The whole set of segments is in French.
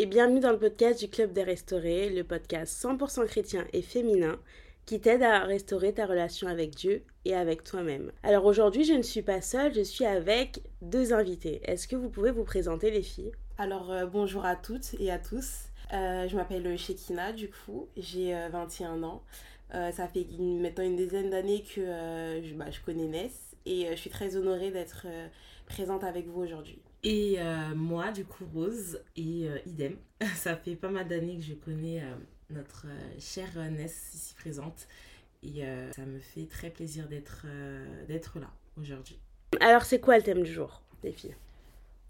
et bienvenue dans le podcast du Club des Restaurés, le podcast 100% chrétien et féminin qui t'aide à restaurer ta relation avec Dieu et avec toi-même. Alors aujourd'hui, je ne suis pas seule, je suis avec deux invités. Est-ce que vous pouvez vous présenter les filles? Alors euh, bonjour à toutes et à tous. Euh, je m'appelle Shekina du coup, j'ai euh, 21 ans. Euh, ça fait une- maintenant une dizaine d'années que je, bah, je connais Ness et je suis très honorée d'être présente avec vous aujourd'hui. Et euh, moi, du coup, Rose, et euh, idem. Ça fait pas mal d'années que je connais euh, notre euh, chère Ness ici présente. Et euh, ça me fait très plaisir d'être euh, d'être là aujourd'hui. Alors c'est quoi le thème du jour, les filles?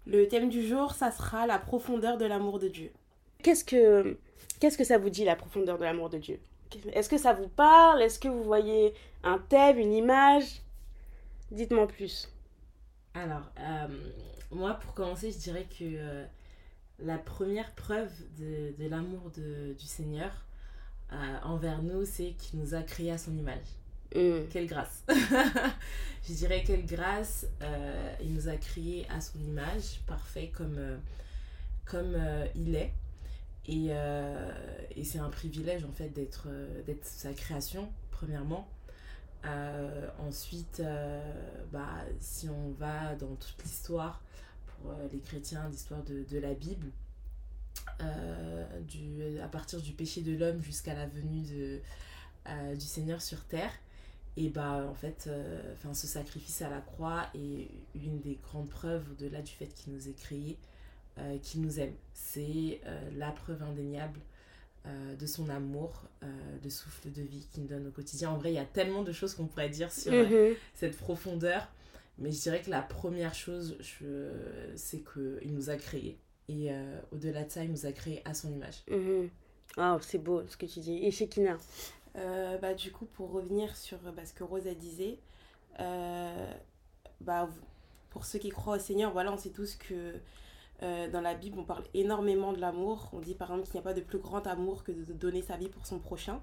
Le thème du jour, ça sera la profondeur de l'amour de Dieu. Qu'est-ce que qu'est-ce que ça vous dit la profondeur de l'amour de Dieu? Est-ce que ça vous parle? Est-ce que vous voyez un thème, une image? Dites-moi plus. Alors, euh, moi, pour commencer, je dirais que euh, la première preuve de, de l'amour du Seigneur euh, envers nous, c'est qu'il nous a créés à son image. Hmm. Quelle grâce Je dirais quelle grâce euh, il nous a créés à son image, parfait comme, euh, comme euh, il est. Et, euh, et c'est un privilège en fait d'être euh, d'être sa création, premièrement. Euh, ensuite, euh, bah, si on va dans toute l'histoire, pour euh, les chrétiens, l'histoire de, de la Bible, euh, du, à partir du péché de l'homme jusqu'à la venue de, euh, du Seigneur sur terre, et bah en fait, enfin, ce sacrifice à la croix est une des grandes preuves, au-delà du fait qu'il nous ait créés, qu'il nous aime. C'est la preuve indéniable euh, de son amour, euh, de souffle de vie qu'il nous donne au quotidien. En vrai, il y a tellement de choses qu'on pourrait dire sur euh, Mhm. cette profondeur, mais je dirais que la première chose, je- c'est qu'il nous a créés. Et euh, au-delà de ça, il nous a créés à son image. Oh, c'est beau ce que tu dis. Et Shekina Euh, bah, du coup, pour revenir sur bah, ce que Rosa disait, euh, bah, pour ceux qui croient au Seigneur, voilà, on sait tous que euh, dans la Bible, on parle énormément de l'amour. On dit par exemple qu'il n'y a pas de plus grand amour que de donner sa vie pour son prochain.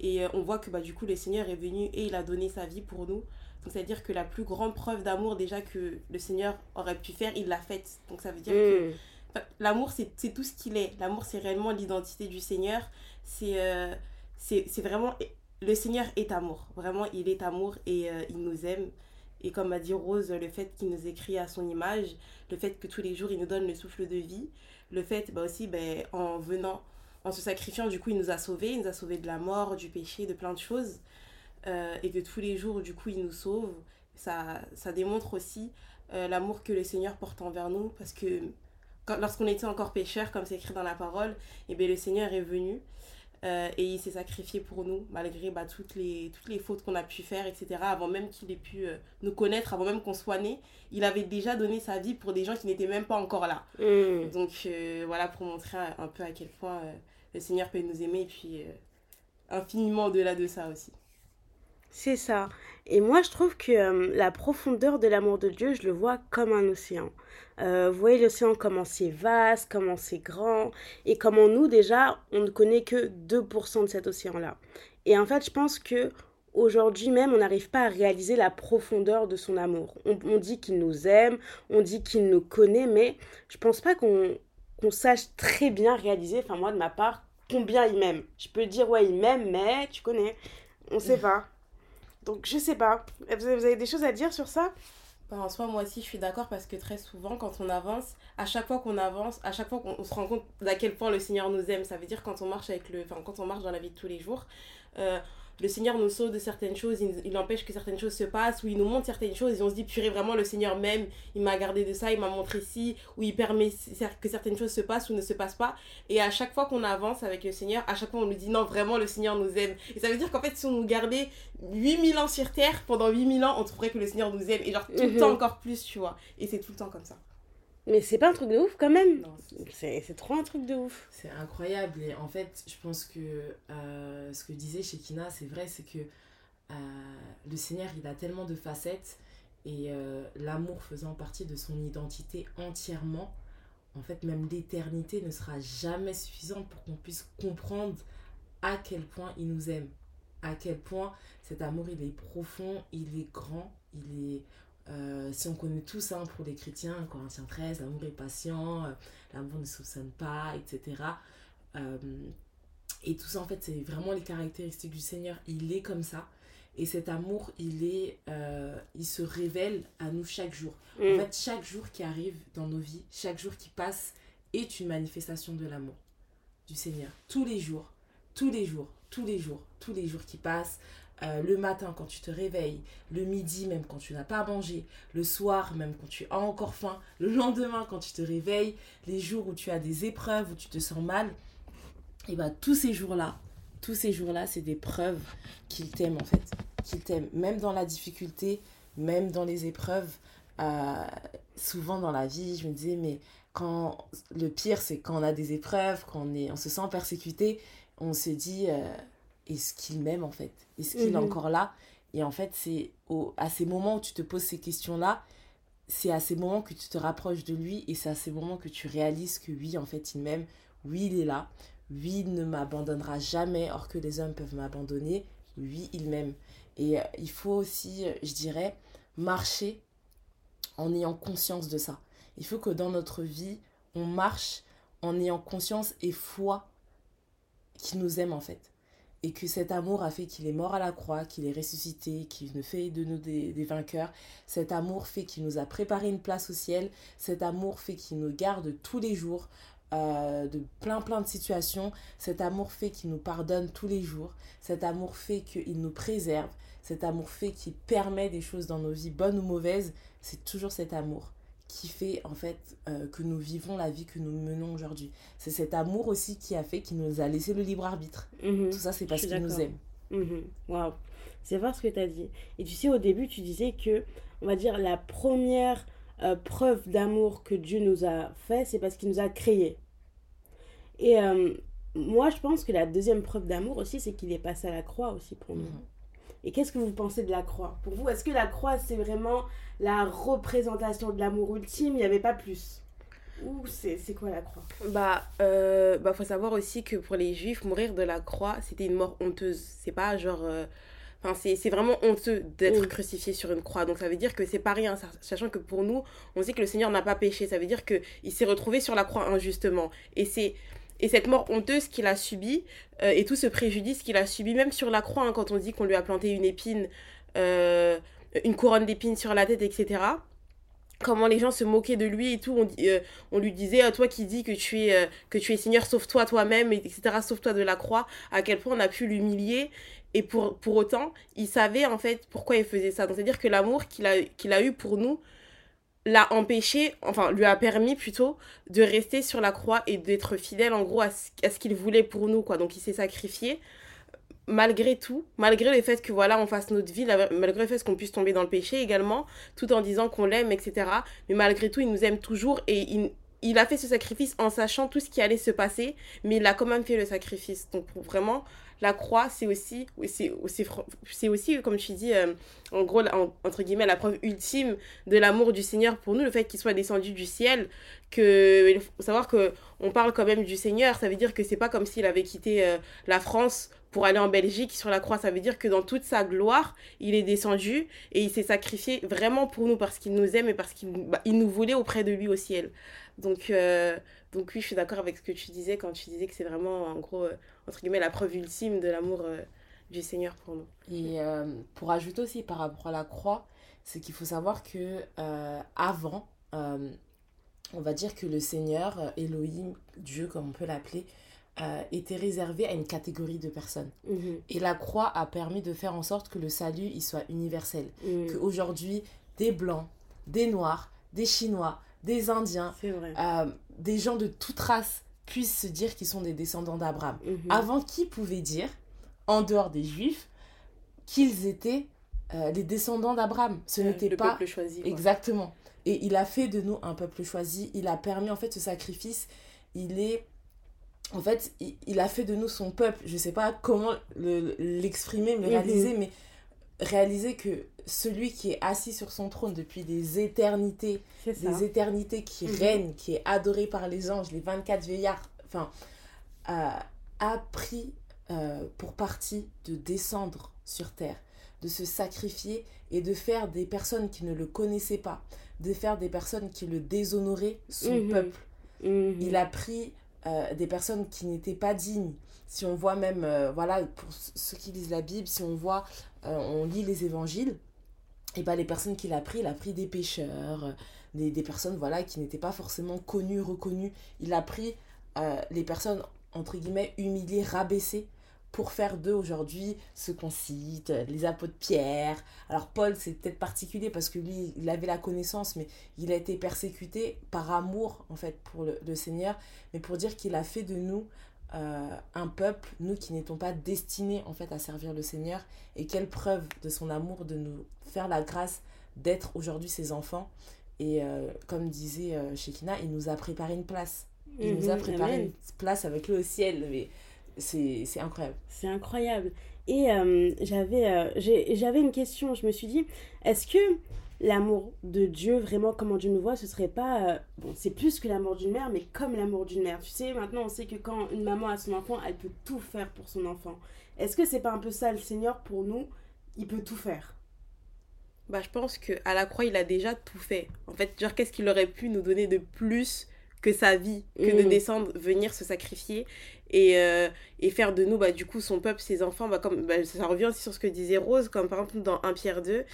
Et euh, on voit que bah, du coup, le Seigneur est venu et il a donné sa vie pour nous. C'est-à-dire que la plus grande preuve d'amour déjà que le Seigneur aurait pu faire, il l'a faite. Donc, ça veut dire que. Enfin, L'amour, c'est tout ce qu'il est. L'amour, c'est réellement l'identité du Seigneur. C'est euh, c'est vraiment... Le Seigneur est amour. Vraiment, il est amour et euh, il nous aime. Et comme a dit Rose, le fait qu'il nous écrit à son image, le fait que tous les jours, il nous donne le souffle de vie, le fait bah, aussi, ben, en venant, en se sacrifiant, du coup, il nous a sauvés. Il nous a sauvés de la mort, du péché, de plein de choses. Euh, et que tous les jours, du coup, il nous sauve. Ça, ça démontre aussi euh, l'amour que le Seigneur porte envers nous. Parce que lorsqu'on était encore pécheurs, comme c'est écrit dans la parole, et bien le Seigneur est venu euh, et il s'est sacrifié pour nous, malgré bah, toutes, les, toutes les fautes qu'on a pu faire, etc. Avant même qu'il ait pu euh, nous connaître, avant même qu'on soit né, il avait déjà donné sa vie pour des gens qui n'étaient même pas encore là. Hmm. Donc euh, voilà, pour montrer un, un peu à quel point le Seigneur peut nous aimer et puis infiniment au-delà de ça aussi. C'est ça. Et moi, je trouve que euh, la profondeur de l'amour de Dieu, je le vois comme un océan. Euh, vous voyez l'océan, comment c'est vaste, comment c'est grand, et comment nous, déjà, on ne connaît que 2% de cet océan-là. Et en fait, je pense que aujourd'hui même, on n'arrive pas à réaliser la profondeur de son amour. On, dit qu'il nous aime, on dit qu'il nous connaît, mais je pense pas qu'on sache très bien réaliser, enfin moi de ma part, combien il m'aime. Je peux dire, ouais, il m'aime, mais tu connais, on sait pas. Donc je sais pas. Vous avez des choses à dire sur ça? Bah, en soi, moi aussi, je suis d'accord parce que très souvent, quand on avance, à chaque fois qu'on avance, à chaque fois qu'on se rend compte d'à quel point le Seigneur nous aime, ça veut dire quand on marche avec le, enfin, quand on marche dans la vie de tous les jours, euh, le Seigneur nous sauve de certaines choses, il, empêche que certaines choses se passent, ou il nous montre certaines choses, et on se dit, purée, vraiment, le Seigneur m'aime, il m'a gardé de ça, il m'a montré ci, ou il permet que certaines choses se passent ou ne se passent pas. Et à chaque fois qu'on avance avec le Seigneur, à chaque fois on nous dit, non, vraiment, le Seigneur nous aime. Et ça veut dire qu'en fait, si on nous gardait 8000 ans sur Terre, pendant 8000 ans, on trouverait que le Seigneur nous aime, et genre tout le mhm. temps encore plus, tu vois. Et c'est tout le temps comme ça. Mais c'est pas un truc de ouf quand même. C'est trop un truc de ouf. C'est incroyable. Et en fait, je pense que euh, ce que disait Shekina, c'est vrai, c'est que euh, le Seigneur, il a tellement de facettes. Et euh, l'amour faisant partie de son identité entièrement, en fait, même l'éternité ne sera jamais suffisante pour qu'on puisse comprendre à quel point il nous aime. À quel point cet amour, il est profond, il est grand, il est euh, si on connaît tout ça hein, pour les chrétiens, Corinthiens 13, l'amour est patient, euh, l'amour ne soupçonne pas, etc. Euh, et tout ça, en fait, c'est vraiment les caractéristiques du Seigneur. Il est comme ça. Et cet amour, il, est, il se révèle à nous chaque jour. En mm. fait, chaque jour qui arrive dans nos vies, chaque jour qui passe, est une manifestation de l'amour du Seigneur. Tous les jours, tous les jours, tous les jours, tous les jours qui passent, euh, le matin quand tu te réveilles, le midi même quand tu n'as pas mangé, le soir même quand tu as encore faim, le lendemain quand tu te réveilles, les jours où tu as des épreuves, où tu te sens mal, et bien tous ces jours-là, tous ces jours-là, c'est des preuves qu'il t'aime en fait, qu'il t'aime, même dans la difficulté, même dans les épreuves. Euh, souvent dans la vie, je me disais, mais quand le pire, c'est quand on a des épreuves, quand on, est, on se sent persécuté, on se dit, euh, est-ce qu'il m'aime en fait Est-ce qu'il est mhm. encore là Et en fait, c'est à ces moments où tu te poses ces questions-là, c'est à ces moments que tu te rapproches de lui et c'est à ces moments que tu réalises que oui, en fait, il m'aime, oui, il est là, oui, il ne m'abandonnera jamais, or que les hommes peuvent m'abandonner, oui, il m'aime. Et euh, il faut aussi, euh, je dirais, marcher en ayant conscience de ça. Il faut que dans notre vie, on marche en ayant conscience et foi qu'il nous aime en fait et que cet amour a fait qu'il est mort à la croix, qu'il est ressuscité, qu'il ne fait de nous des, vainqueurs. Cet amour fait qu'il nous a préparé une place au ciel. Cet amour fait qu'il nous garde tous les jours euh, de plein plein de situations. Cet amour fait qu'il nous pardonne tous les jours. Cet amour fait qu'il nous préserve. Cet amour fait qu'il permet des choses dans nos vies, bonnes ou mauvaises. C'est toujours cet amour qui fait en fait euh, que nous vivons la vie que nous menons aujourd'hui. C'est cet amour aussi qui a fait qu'il nous a laissé le libre arbitre. Mhm. Tout ça, c'est parce qu'il nous aime. Waouh, c'est vrai ce que tu as dit. Et tu sais, au début, tu disais que, on va dire, la première euh, preuve d'amour que Dieu nous a fait, c'est parce qu'il nous a créés. Et euh, moi, je pense que la deuxième preuve d'amour aussi, c'est qu'il est passé à la croix aussi pour nous. Mhm. Et qu'est-ce que vous pensez de la croix? Pour vous, est-ce que la croix, c'est vraiment la représentation de l'amour ultime? Il n'y avait pas plus ou c'est quoi la croix? Bah, euh, bah, faut savoir aussi que pour les juifs, mourir de la croix, c'était une mort honteuse. C'est pas genre. Euh, enfin, c'est vraiment honteux d'être crucifié sur une croix. Donc ça veut dire que c'est pas rien, sachant que pour nous, on sait que le Seigneur n'a pas péché. Ça veut dire qu'il s'est retrouvé sur la croix injustement. Et c'est et cette mort honteuse qu'il a subie, euh, et tout ce préjudice qu'il a subi, même sur la croix, hein, quand on dit qu'on lui a planté une épine, euh, une couronne d'épines sur la tête, etc. Comment les gens se moquaient de lui et tout. On, euh, on lui disait, toi qui dis que tu es, que tu es Seigneur, sauve-toi toi-même, etc. Sauve-toi de la croix. À quel point on a pu l'humilier. Et pour, pour autant, il savait en fait pourquoi il faisait ça. Donc c'est-à-dire que l'amour qu'il a, qu'il a eu pour nous, l'a empêché, enfin lui a permis plutôt de rester sur la croix et d'être fidèle en gros à ce, qu'il voulait pour nous quoi. Donc il s'est sacrifié malgré tout, malgré le fait que voilà on fasse notre vie, malgré le fait qu'on puisse tomber dans le péché également, tout en disant qu'on l'aime, etc. Mais malgré tout, il nous aime toujours et il a fait ce sacrifice en sachant tout ce qui allait se passer, mais il a quand même fait le sacrifice. Donc vraiment, la croix, c'est aussi, c'est aussi, comme tu dis, euh, en gros, entre guillemets, la preuve ultime de l'amour du Seigneur pour nous, le fait qu'il soit descendu du ciel. Que, il faut savoir que on parle quand même du Seigneur, ça veut dire que c'est pas comme s'il avait quitté euh, la France pour aller en Belgique sur la croix. Ça veut dire que dans toute sa gloire, il est descendu et il s'est sacrifié vraiment pour nous parce qu'il nous aime et parce qu'il bah, nous voulait auprès de lui au ciel. Donc, euh, donc oui, je suis d'accord avec ce que tu disais quand tu disais que c'est vraiment, en gros, euh, entre guillemets, la preuve ultime de l'amour euh, du Seigneur pour nous. Et pour ajouter aussi par rapport à la croix, c'est qu'il faut savoir que avant, on va dire que le Seigneur, Elohim, Dieu comme on peut l'appeler, était réservé à une catégorie de personnes. Mhm. Et la croix a permis de faire en sorte que le salut il soit universel. Mhm. Qu'aujourd'hui, des Blancs, des Noirs, des Chinois, des Indiens, euh, des gens de toute race puissent se dire qu'ils sont des descendants d'Abraham. Mhm. Avant, qui pouvait dire, en dehors des Juifs, qu'ils étaient euh, les descendants d'Abraham? Ce n'était pas... peuple choisi. Exactement. Et il a fait de nous un peuple choisi. Il a permis, en fait, ce sacrifice. Il est... En fait, il, a fait de nous son peuple. Je ne sais pas comment l'exprimer, le, le, mhm. réaliser, mais réaliser que celui qui est assis sur son trône depuis des éternités, des éternités qui mhm. règne, qui est adoré par les anges, les 24 vieillards, enfin, a pris euh, pour partie de descendre sur terre, de se sacrifier et de faire des personnes qui ne le connaissaient pas, de faire des personnes qui le déshonoraient son mhm. peuple. Mhm. Il a pris euh, des personnes qui n'étaient pas dignes. Si on voit même, euh, voilà, pour ceux qui lisent la Bible, si on voit, on lit les évangiles, et bah, les personnes qu'il a pris, il a pris des pêcheurs, euh, des, personnes voilà, qui n'étaient pas forcément connues, reconnues. Il a pris euh, les personnes, entre guillemets, humiliées, rabaissées, pour faire d'eux aujourd'hui ce qu'on cite, les apôtres Pierre. Alors Paul, c'est peut-être particulier parce que lui, il avait la connaissance, mais il a été persécuté par amour, en fait, pour le Seigneur, mais pour dire qu'il a fait de nous euh, un peuple, nous qui n'étions pas destinés en fait à servir le Seigneur, et quelle preuve de son amour de nous faire la grâce d'être aujourd'hui ses enfants. Et euh, comme disait euh, Shekina, il nous a préparé une place. Il nous a mhm, préparé une place avec lui au ciel. Mais c'est incroyable. C'est incroyable. Et j'avais j'avais une question. Je me suis dit, est-ce que l'amour de Dieu, vraiment comment Dieu nous voit, ce serait pas. Euh, bon, c'est plus que l'amour d'une mère, mais comme l'amour d'une mère. Tu sais, maintenant on sait que quand une maman a son enfant, elle peut tout faire pour son enfant. Est-ce que c'est pas un peu ça le Seigneur pour nous? Il peut tout faire. Bah, je pense que à la croix, il a déjà tout fait. En fait, genre, qu'est-ce qu'il aurait pu nous donner de plus que sa vie, que de mm. descendre, venir se sacrifier? Et, euh, et faire de nous, bah, du coup, son peuple, ses enfants, bah, comme, bah, ça revient aussi sur ce que disait Rose, comme par exemple dans 1 Pierre 2,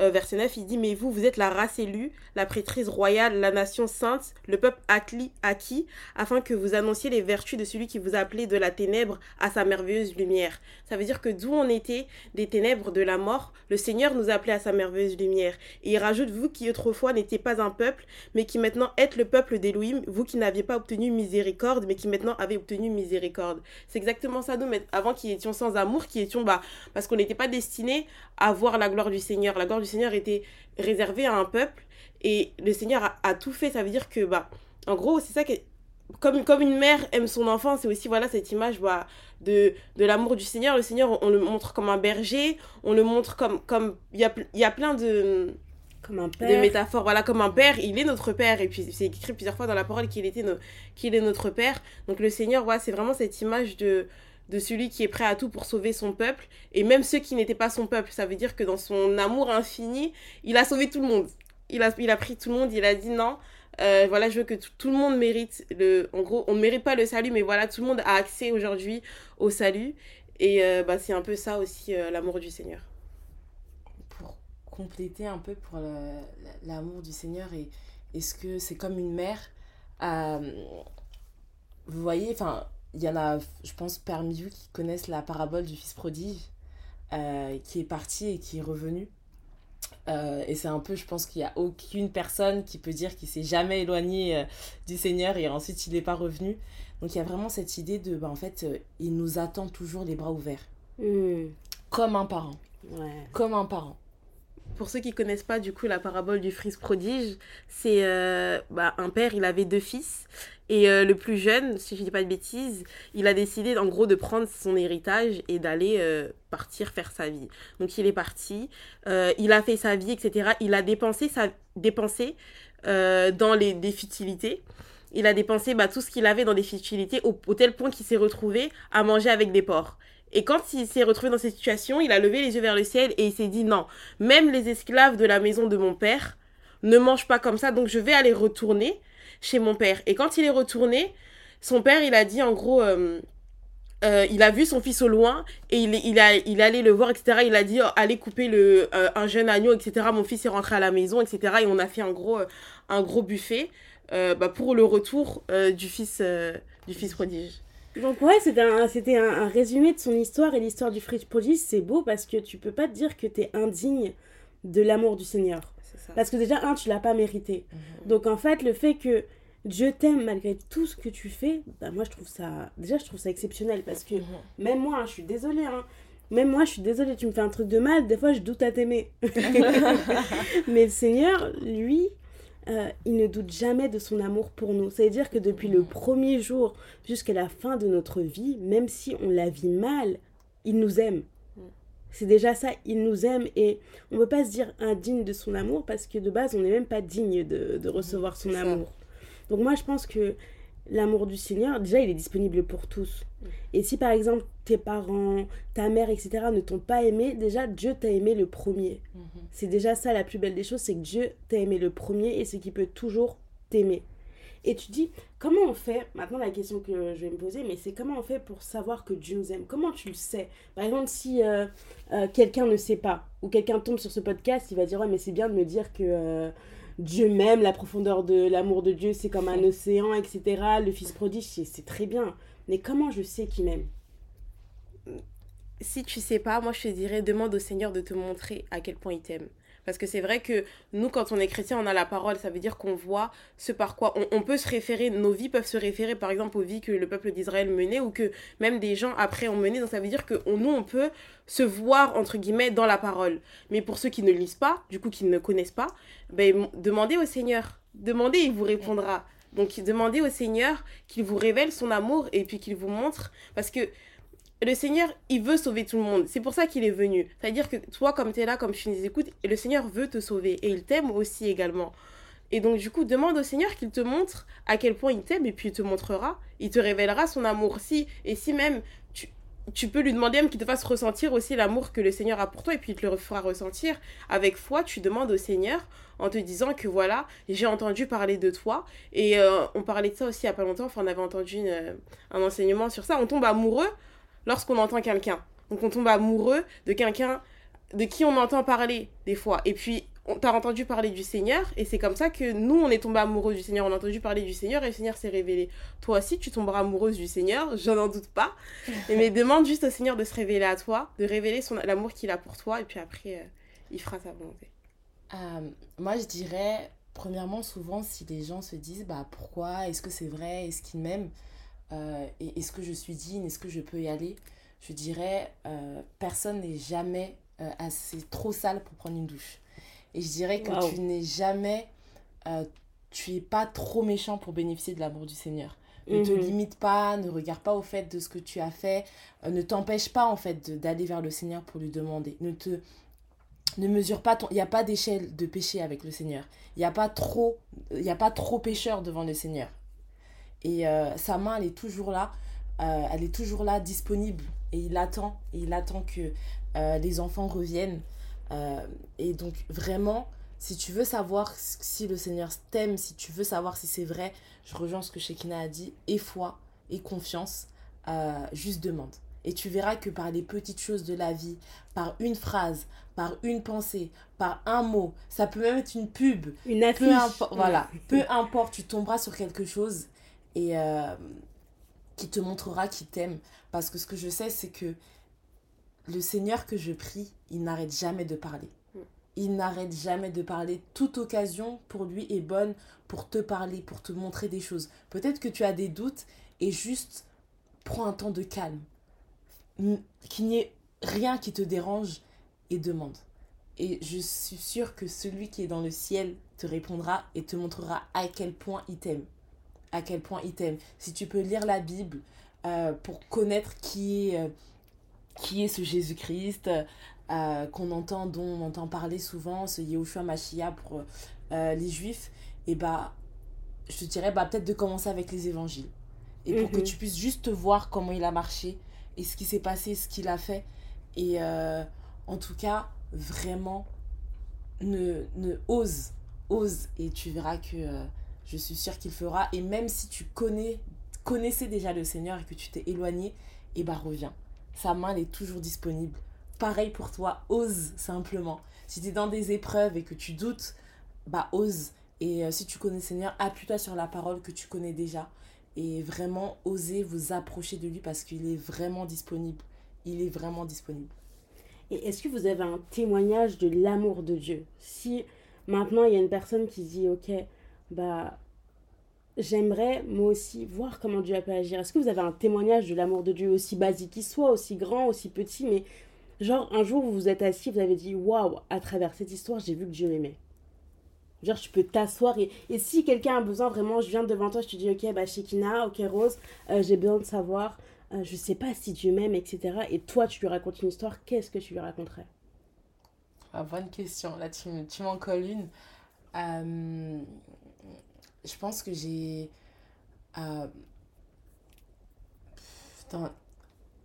euh, verset 9, il dit, mais vous, vous êtes la race élue, la prêtrise royale, la nation sainte, le peuple acquis, afin que vous annonciez les vertus de celui qui vous a appelé de la ténèbre à sa merveilleuse lumière. Ça veut dire que d'où on était, des ténèbres, de la mort, le Seigneur nous a appelés à sa merveilleuse lumière. Et il rajoute, vous qui autrefois n'étiez pas un peuple, mais qui maintenant êtes le peuple d'Élohim, vous qui n'aviez pas obtenu miséricorde, mais qui maintenant avez obtenu miséricorde. C'est exactement ça, nous, mais avant qui étions sans amour, qui étions, bah, parce qu'on n'était pas destinés à voir la gloire du Seigneur. La gloire du Seigneur était réservée à un peuple, et le Seigneur a, tout fait. Ça veut dire que, bah, en gros, c'est ça que comme, comme une mère aime son enfant, c'est aussi voilà cette image bah, de, de l'amour du Seigneur. Le Seigneur, on, le montre comme un berger, on le montre comme... comme Il y a, y a plein de comme un père. De métaphores, voilà, comme un père, il est notre père. Et puis c'est écrit plusieurs fois dans la parole qu'il était qu'il est notre père. Donc le Seigneur, voilà, c'est vraiment cette image de, de celui qui est prêt à tout pour sauver son peuple. Et même ceux qui n'étaient pas son peuple. Ça veut dire que dans son amour infini, il a sauvé tout le monde. Il a, il a pris tout le monde, il a dit non. Euh, voilà, je veux que tout le monde mérite le. En gros, on ne mérite pas le salut, mais voilà, tout le monde a accès aujourd'hui au salut. Et euh, bah, c'est un peu ça aussi, euh, l'amour du Seigneur compléter un peu pour l'amour du Seigneur et est-ce que c'est comme une mère euh, Vous voyez, enfin, il y en a, je pense, parmi vous qui connaissent la parabole du fils prodige euh, qui est parti et qui est revenu. Euh, et c'est un peu, je pense qu'il n'y a aucune personne qui peut dire qu'il s'est jamais éloigné du Seigneur et ensuite il n'est pas revenu. Donc il y a vraiment cette idée de, bah, en fait, il nous attend toujours les bras ouverts. Mmh. Comme un parent. Comme un parent pour ceux qui connaissent pas du coup la parabole du fils prodige, c'est euh, bah, un père, il avait deux fils et euh, le plus jeune, si je dis pas de bêtises, il a décidé en gros de prendre son héritage et d'aller euh, partir faire sa vie. Donc il est parti, il a fait sa vie, etc. Il a dépensé sa dépensé dans les des futilités. Il a dépensé bah, tout ce qu'il avait dans des futilités au, au tel point qu'il s'est retrouvé à manger avec des porcs. Et quand il s'est retrouvé dans cette situation, il a levé les yeux vers le ciel et il s'est dit non, même les esclaves de la maison de mon père ne mangent pas comme ça, donc je vais aller retourner chez mon père. Et quand il est retourné, son père, il a dit en gros, euh, euh, il a vu son fils au loin et il, a, il allait le voir, etc. Il a dit, oh, allez couper le, euh, un jeune agneau, etc. Mon fils est rentré à la maison, etc. Et on a fait un gros, un gros buffet bah, pour le retour du, fils, du fils prodige. Donc ouais, c'était un, c'était un, résumé de son histoire et l'histoire du Fridge Prodigy, c'est beau parce que tu peux pas te dire que tu es indigne de l'amour du Seigneur. Parce que déjà, un, tu l'as pas mérité. Mhm. Donc en fait, le fait que Dieu t'aime malgré tout ce que tu fais, bah, moi je trouve ça, déjà je trouve ça exceptionnel parce que mhm. même moi, hein, je suis désolée, hein, même moi je suis désolée, tu me fais un truc de mal, des fois je doute à t'aimer. Mais le Seigneur, lui, euh, il ne doute jamais de son amour pour nous. C'est-à-dire que depuis le premier jour jusqu'à la fin de notre vie, même si on la vit mal, il nous aime. C'est déjà ça, il nous aime et on ne peut pas se dire indigne de son amour parce que de base, on n'est même pas digne de, recevoir son amour. Donc moi, je pense que l'amour du Seigneur, déjà, il est disponible pour tous. Et si par exemple tes parents, ta mère, etc. ne t'ont pas aimé, déjà Dieu t'a aimé le premier. Mhm. C'est déjà ça la plus belle des choses, c'est que Dieu t'a aimé le premier et c'est qu'il peut toujours t'aimer. Et tu dis, comment on fait Maintenant, la question que je vais me poser, mais c'est comment on fait pour savoir que Dieu nous aime? Comment tu le sais? Par exemple, si euh, euh, quelqu'un ne sait pas, ou quelqu'un tombe sur ce podcast, il va dire, ouais, mais c'est bien de me dire que euh, Dieu m'aime, la profondeur de l'amour de Dieu, c'est comme un océan, etc. Le Fils prodige, c'est très bien. Mais comment je sais qu'il m'aime? Si tu sais pas, moi je te dirais, demande au Seigneur de te montrer à quel point il t'aime. Parce que c'est vrai que nous, quand on est chrétien, on a la parole. Ça veut dire qu'on voit ce par quoi on, peut se référer. Nos vies peuvent se référer, par exemple, aux vies que le peuple d'Israël menait ou que même des gens après ont mené. Donc ça veut dire que nous, on peut se voir, entre guillemets, dans la parole. Mais pour ceux qui ne lisent pas, du coup, qui ne connaissent pas, ben, demandez au Seigneur. Demandez, il vous répondra. Donc demandez au Seigneur qu'il vous révèle son amour et puis qu'il vous montre. Parce que le Seigneur, il veut sauver tout le monde. C'est pour ça qu'il est venu. C'est-à-dire que toi, comme tu es là, comme tu nous écoutes, le Seigneur veut te sauver. Et il t'aime aussi également. Et donc, du coup, demande au Seigneur qu'il te montre à quel point il t'aime et puis il te montrera. Il te révélera son amour. Si, et si même tu, tu peux lui demander même qu'il te fasse ressentir aussi l'amour que le Seigneur a pour toi et puis il te le fera ressentir. Avec foi, tu demandes au Seigneur en te disant que voilà, j'ai entendu parler de toi. Et euh, on parlait de ça aussi il n'y a pas longtemps. Enfin, on avait entendu un enseignement sur ça. On tombe amoureux lorsqu'on entend quelqu'un. Donc on tombe amoureux de quelqu'un de qui on entend parler des fois. Et puis, on t'a entendu parler du Seigneur, et c'est comme ça que nous, on est tombé amoureux du Seigneur. On a entendu parler du Seigneur, et le Seigneur s'est révélé. Toi aussi, tu tomberas amoureuse du Seigneur, j'en en doute pas. mais demande juste au Seigneur de se révéler à toi, de révéler son l'amour qu'il a pour toi, et puis après, euh, il fera sa volonté. Euh, moi, je dirais, premièrement, souvent, si les gens se disent, bah pourquoi, est-ce que c'est vrai, est-ce qu'il m'aime, euh, et est-ce que je suis digne, est-ce que je peux y aller? Je dirais, euh, personne n'est jamais euh, assez trop sale pour prendre une douche. Et je dirais que tu n'es jamais, tu es pas trop méchant pour bénéficier de l'amour du Seigneur. Ne te mhm. limite pas, ne regarde pas au fait de ce que tu as fait, ne t'empêche pas en fait d'aller vers le Seigneur pour lui demander. Ne te ne mesure pas ton il n'y a pas d'échelle de péché avec le Seigneur. Il n'y a pas trop il a pas trop pécheur devant le Seigneur. Et sa main elle est toujours là, elle est toujours là disponible et il attend, et il attend que euh, les enfants reviennent. Euh, et donc vraiment, si tu veux savoir si le Seigneur t'aime, si tu veux savoir si c'est vrai, je rejoins ce que Shekina a dit, et foi, et confiance, euh, juste demande. Et tu verras que par les petites choses de la vie, par une phrase, par une pensée, par un mot, ça peut même être une pub. Une affiche. Peu voilà, peu importe, tu tomberas sur quelque chose et qui te montrera qu'il t'aime. Parce que ce que je sais, c'est que le Seigneur que je prie, il n'arrête jamais de parler. Mm. Il n'arrête jamais de parler. Toute occasion pour lui est bonne pour te parler, pour te montrer des choses. Peut-être que tu as des doutes et juste prends un temps de calme. Qu'il n'y ait rien qui te dérange et demande. Et je suis sûre que celui qui est dans le ciel te répondra et te montrera à quel point il t'aime. À quel point il t'aime. Si tu peux lire la Bible euh, pour connaître qui est, euh, qui est ce Jésus-Christ, euh, qu'on entend, dont on entend parler souvent, ce Yehoshua Mashiach pour les Juifs, et bah, je te dirais bah, peut-être de commencer avec les évangiles. Et pour que Mhm. tu puisses juste voir comment il a marché et ce qui s'est passé, ce qu'il a fait. Et en tout cas, vraiment, ne, ne ose, ose. Et tu verras que je suis sûre qu'il fera. Et même si tu connais, connaissais déjà le Seigneur et que tu t'es éloigné, et bah reviens. Sa main, est toujours disponible. Pareil pour toi, ose simplement. Si tu es dans des épreuves et que tu doutes, bah ose. Et euh, si tu connais le Seigneur, appuie-toi sur la parole que tu connais déjà. Et vraiment, osez vous approcher de lui parce qu'il est vraiment disponible. Il est vraiment disponible. Et est-ce que vous avez un témoignage de l'amour de Dieu? Si maintenant il y a une personne qui dit ok, bah j'aimerais moi aussi voir comment Dieu a pu agir. Est-ce que vous avez un témoignage de l'amour de Dieu aussi basique qu'il soit, aussi grand, aussi petit, mais genre un jour vous vous êtes assis, vous avez dit waouh, à travers cette histoire j'ai vu que Dieu m'aimait. Genre tu peux t'asseoir et, et si quelqu'un a besoin vraiment, je viens devant toi, je te dis ok bah Shekina, ok Rose, euh, j'ai besoin de savoir euh, je sais pas si Dieu m'aime, etc. Et toi, tu lui racontes une histoire, qu'est-ce que tu lui raconterais? Ah, bonne question. Là, tu, tu m'en colles une. Euh, je pense que j'ai. euh, dans-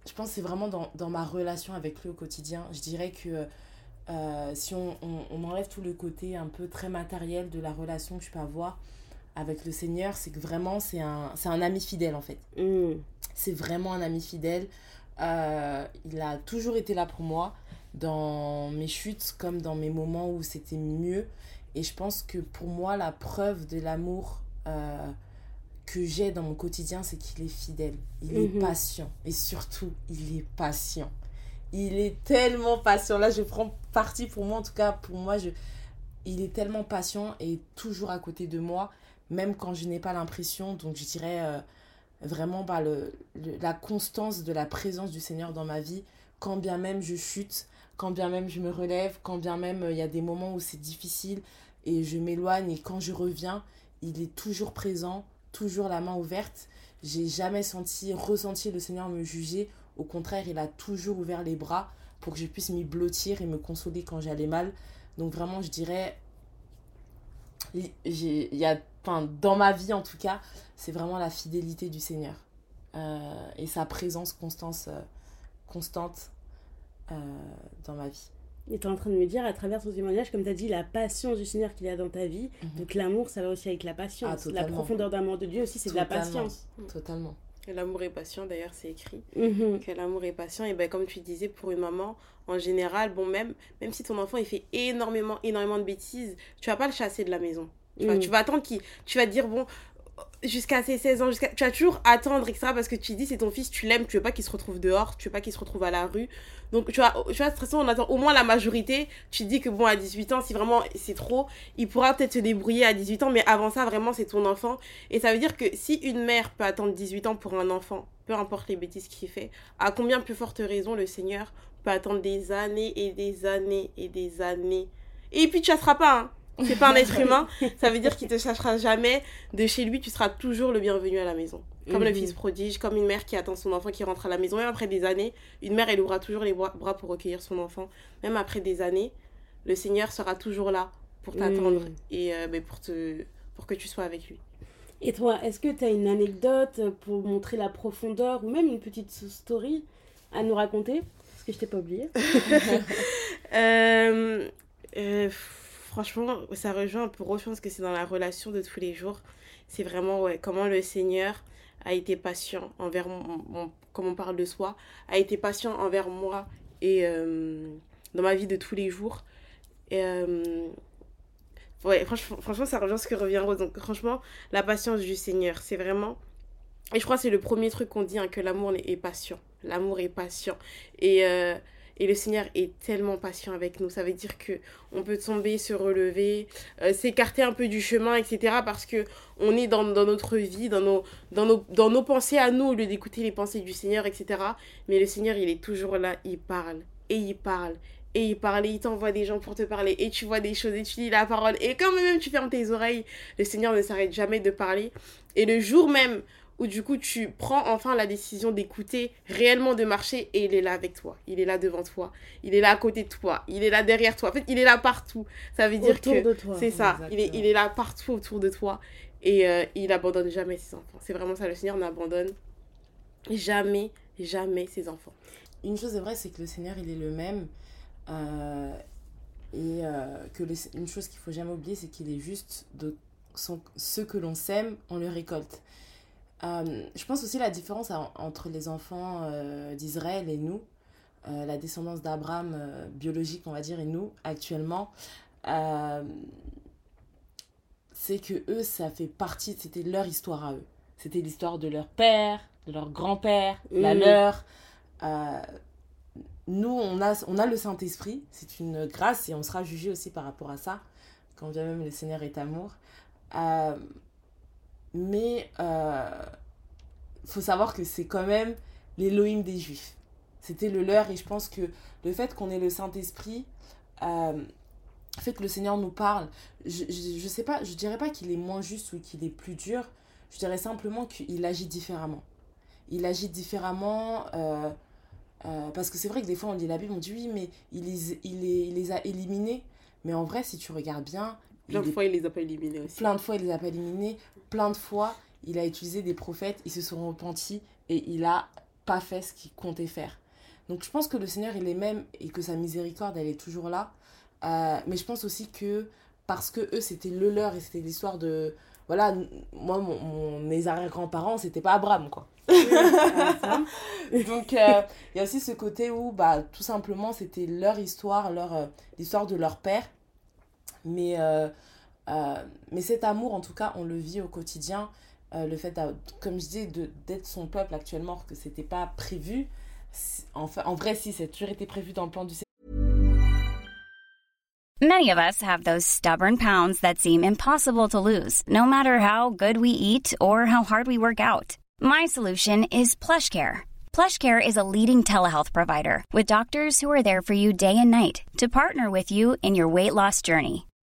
je pense que c'est vraiment dans, dans ma relation avec lui au quotidien. Je dirais que euh, si on, on, on enlève tout le côté un peu très matériel de la relation que je peux avoir avec le Seigneur, c'est que vraiment, c'est un, un ami fidèle en fait. Hmm. C'est vraiment un ami fidèle. Euh, il a toujours été là pour moi, dans mes chutes comme dans mes moments où c'était mieux. Et je pense que pour moi, la preuve de l'amour euh, que j'ai dans mon quotidien, c'est qu'il est fidèle. Il est Mhm. patient. Et surtout, il est patient. Il est tellement patient. Là, je prends parti pour moi, en tout cas, pour moi, je... il est tellement patient et toujours à côté de moi, même quand je n'ai pas l'impression. Donc, je dirais euh, vraiment bah, le, le- la constance de la présence du Seigneur dans ma vie, quand bien même je chute, quand bien même je me relève, quand bien même euh, il y a des moments où c'est difficile et je m'éloigne et quand je reviens, il est toujours présent, toujours la main ouverte. J'ai jamais senti, ressenti le Seigneur me juger. Au contraire, il a toujours ouvert les bras pour que je puisse m'y blottir et me consoler quand j'allais mal. Donc vraiment, je dirais, il y a, dans ma vie en tout cas, c'est vraiment la fidélité du Seigneur euh, et sa présence constance, euh, constante euh, dans ma vie. Et tu es en train de me dire, à travers ton témoignage, comme tu as dit, la patience du Seigneur qu'il y a dans ta vie. Mhm. Donc l'amour, ça va aussi avec la Ah, patience. la totalement. profondeur d'amour de Dieu aussi, c'est de la patience. Totalement. Et L'amour est patient, d'ailleurs, c'est écrit. Mhm. que l'amour est patient et ben comme tu disais pour une maman en général bon même même si ton enfant il fait énormément énormément de bêtises tu vas pas le chasser de la maison tu, vois, Mm. tu vas attendre qu'il tu vas te dire bon jusqu'à ses 16 ans jusqu'à tu vas toujours attendre etc parce que tu dis c'est ton fils tu l'aimes tu veux pas qu'il se retrouve dehors tu veux pas qu'il se retrouve à la rue donc tu vois tu vois de toute façon on attend au moins la majorité tu dis que bon à 18 ans si vraiment c'est trop il pourra peut-être se débrouiller à 18 ans mais avant ça vraiment c'est ton enfant et ça veut dire que si une mère peut attendre 18 ans pour un enfant peu importe les bêtises qu'il fait à combien plus forte raison le Seigneur peut attendre des années et des années et des années. Et puis tu chasseras pas, hein. C'est pas un être humain. Ça veut dire qu'il te chassera jamais. De chez lui, tu seras toujours le bienvenu à la maison. Comme le Mhm. fils prodige, comme une mère qui attend son enfant qui rentre à la maison. Même après des années, une mère, elle ouvrira toujours les bras pour recueillir son enfant. Même après des années, le Seigneur sera toujours là pour t'attendre Mhm. et euh, ben, pour, te, pour que tu sois avec lui. Et toi, est-ce que tu as une anecdote pour montrer la profondeur ou même une petite story à nous raconter? Parce que je t'ai pas oublié. Euh, euh, franchement, ça rejoint un peu je pense que c'est dans la relation de tous les jours. C'est vraiment ouais, comment le Seigneur a été patient envers mon- comme on parle de soi, a été patient envers moi et euh, dans ma vie de tous les jours. Euh, ouais, franchement, franchement, ça rejoint ce que revient Rose. Donc, franchement, la patience du Seigneur, c'est vraiment. Et je crois que c'est le premier truc qu'on dit, hein, que l'amour est patient. L'amour est patient. Et, euh, et le Seigneur est tellement patient avec nous. Ça veut dire que on peut tomber, se relever, euh, s'écarter un peu du chemin, etc. Parce que on est dans, notre vie, dans nos, dans, nos, pensées à nous, au lieu d'écouter les pensées du Seigneur, etc. Mais le Seigneur, il est toujours là, il parle, et il parle, et il parle, il t'envoie des gens pour te parler, et tu vois des choses, et tu dis la parole, et quand même tu fermes tes oreilles, le Seigneur ne s'arrête jamais de parler. Et le jour même où du coup tu prends enfin la décision d'écouter, réellement de marcher, et il est là avec toi, il est là devant toi, il est là à côté de toi, il est là derrière toi, en fait il est là partout. Ça veut dire Autour que de toi. c'est ça, il est, il est là partout autour de toi, et euh, il abandonne jamais ses enfants. C'est vraiment ça, le Seigneur n'abandonne jamais, jamais ses enfants. Une chose est vraie, c'est que le Seigneur, il est le même. euh, et euh, que les- une chose qu'il faut jamais oublier, c'est qu'il est juste de son, ce que l'on sème, on le récolte. Euh, je pense aussi la différence en- entre les enfants euh, d'Israël et nous, euh, la descendance d'Abraham biologique, on va dire, et nous, actuellement, c'est que eux, ça fait partie, c'était leur histoire à eux. C'était l'histoire de leur père, de leur grand-père, la leur. Nous, on a, on a le Saint-Esprit, c'est une grâce et on sera jugé aussi par rapport à ça, quand bien même le Seigneur est amour. Euh, mais il faut savoir que c'est quand même l'Élohim des Juifs. C'était le leur et je pense que le fait qu'on ait le Saint-Esprit euh, fait que le Seigneur nous parle. Je, je, je pas, je dirais pas qu'il est moins juste ou qu'il est plus dur, je dirais simplement qu'il agit différemment. Il agit différemment. euh, euh, parce que c'est vrai que des fois on lit la Bible, on dit oui, mais il il les a éliminés. Mais en vrai, si tu regardes bien, Plein de fois, il les a pas éliminés aussi. plein de fois il les a pas éliminés, plein de fois il a utilisé des prophètes, ils se sont repentis et il a pas fait ce qu'il comptait faire. Donc je pense que le Seigneur il est même et que sa miséricorde elle est toujours là. Euh, mais je pense aussi que parce que eux c'était le leur et c'était l'histoire de voilà moi mon, mon- mes arrière-grands-parents c'était pas Abraham quoi. Donc euh, il y a aussi ce côté où bah tout simplement c'était leur histoire, leur euh, l'histoire de leur père. Mais euh, euh, mais cet amour, en tout cas, on le vit au quotidien. Euh, le fait, comme je de- d'être son peuple actuellement, que c'était pas prévu. Si- En, vrai, si, c'est toujours été prévu dans le plan du Many of us have those stubborn pounds that seem impossible to lose, no matter how good we eat or how hard we work out. My solution is PlushCare. PlushCare is a leading telehealth provider with doctors who are there for you day and night to partner with you in your weight loss journey.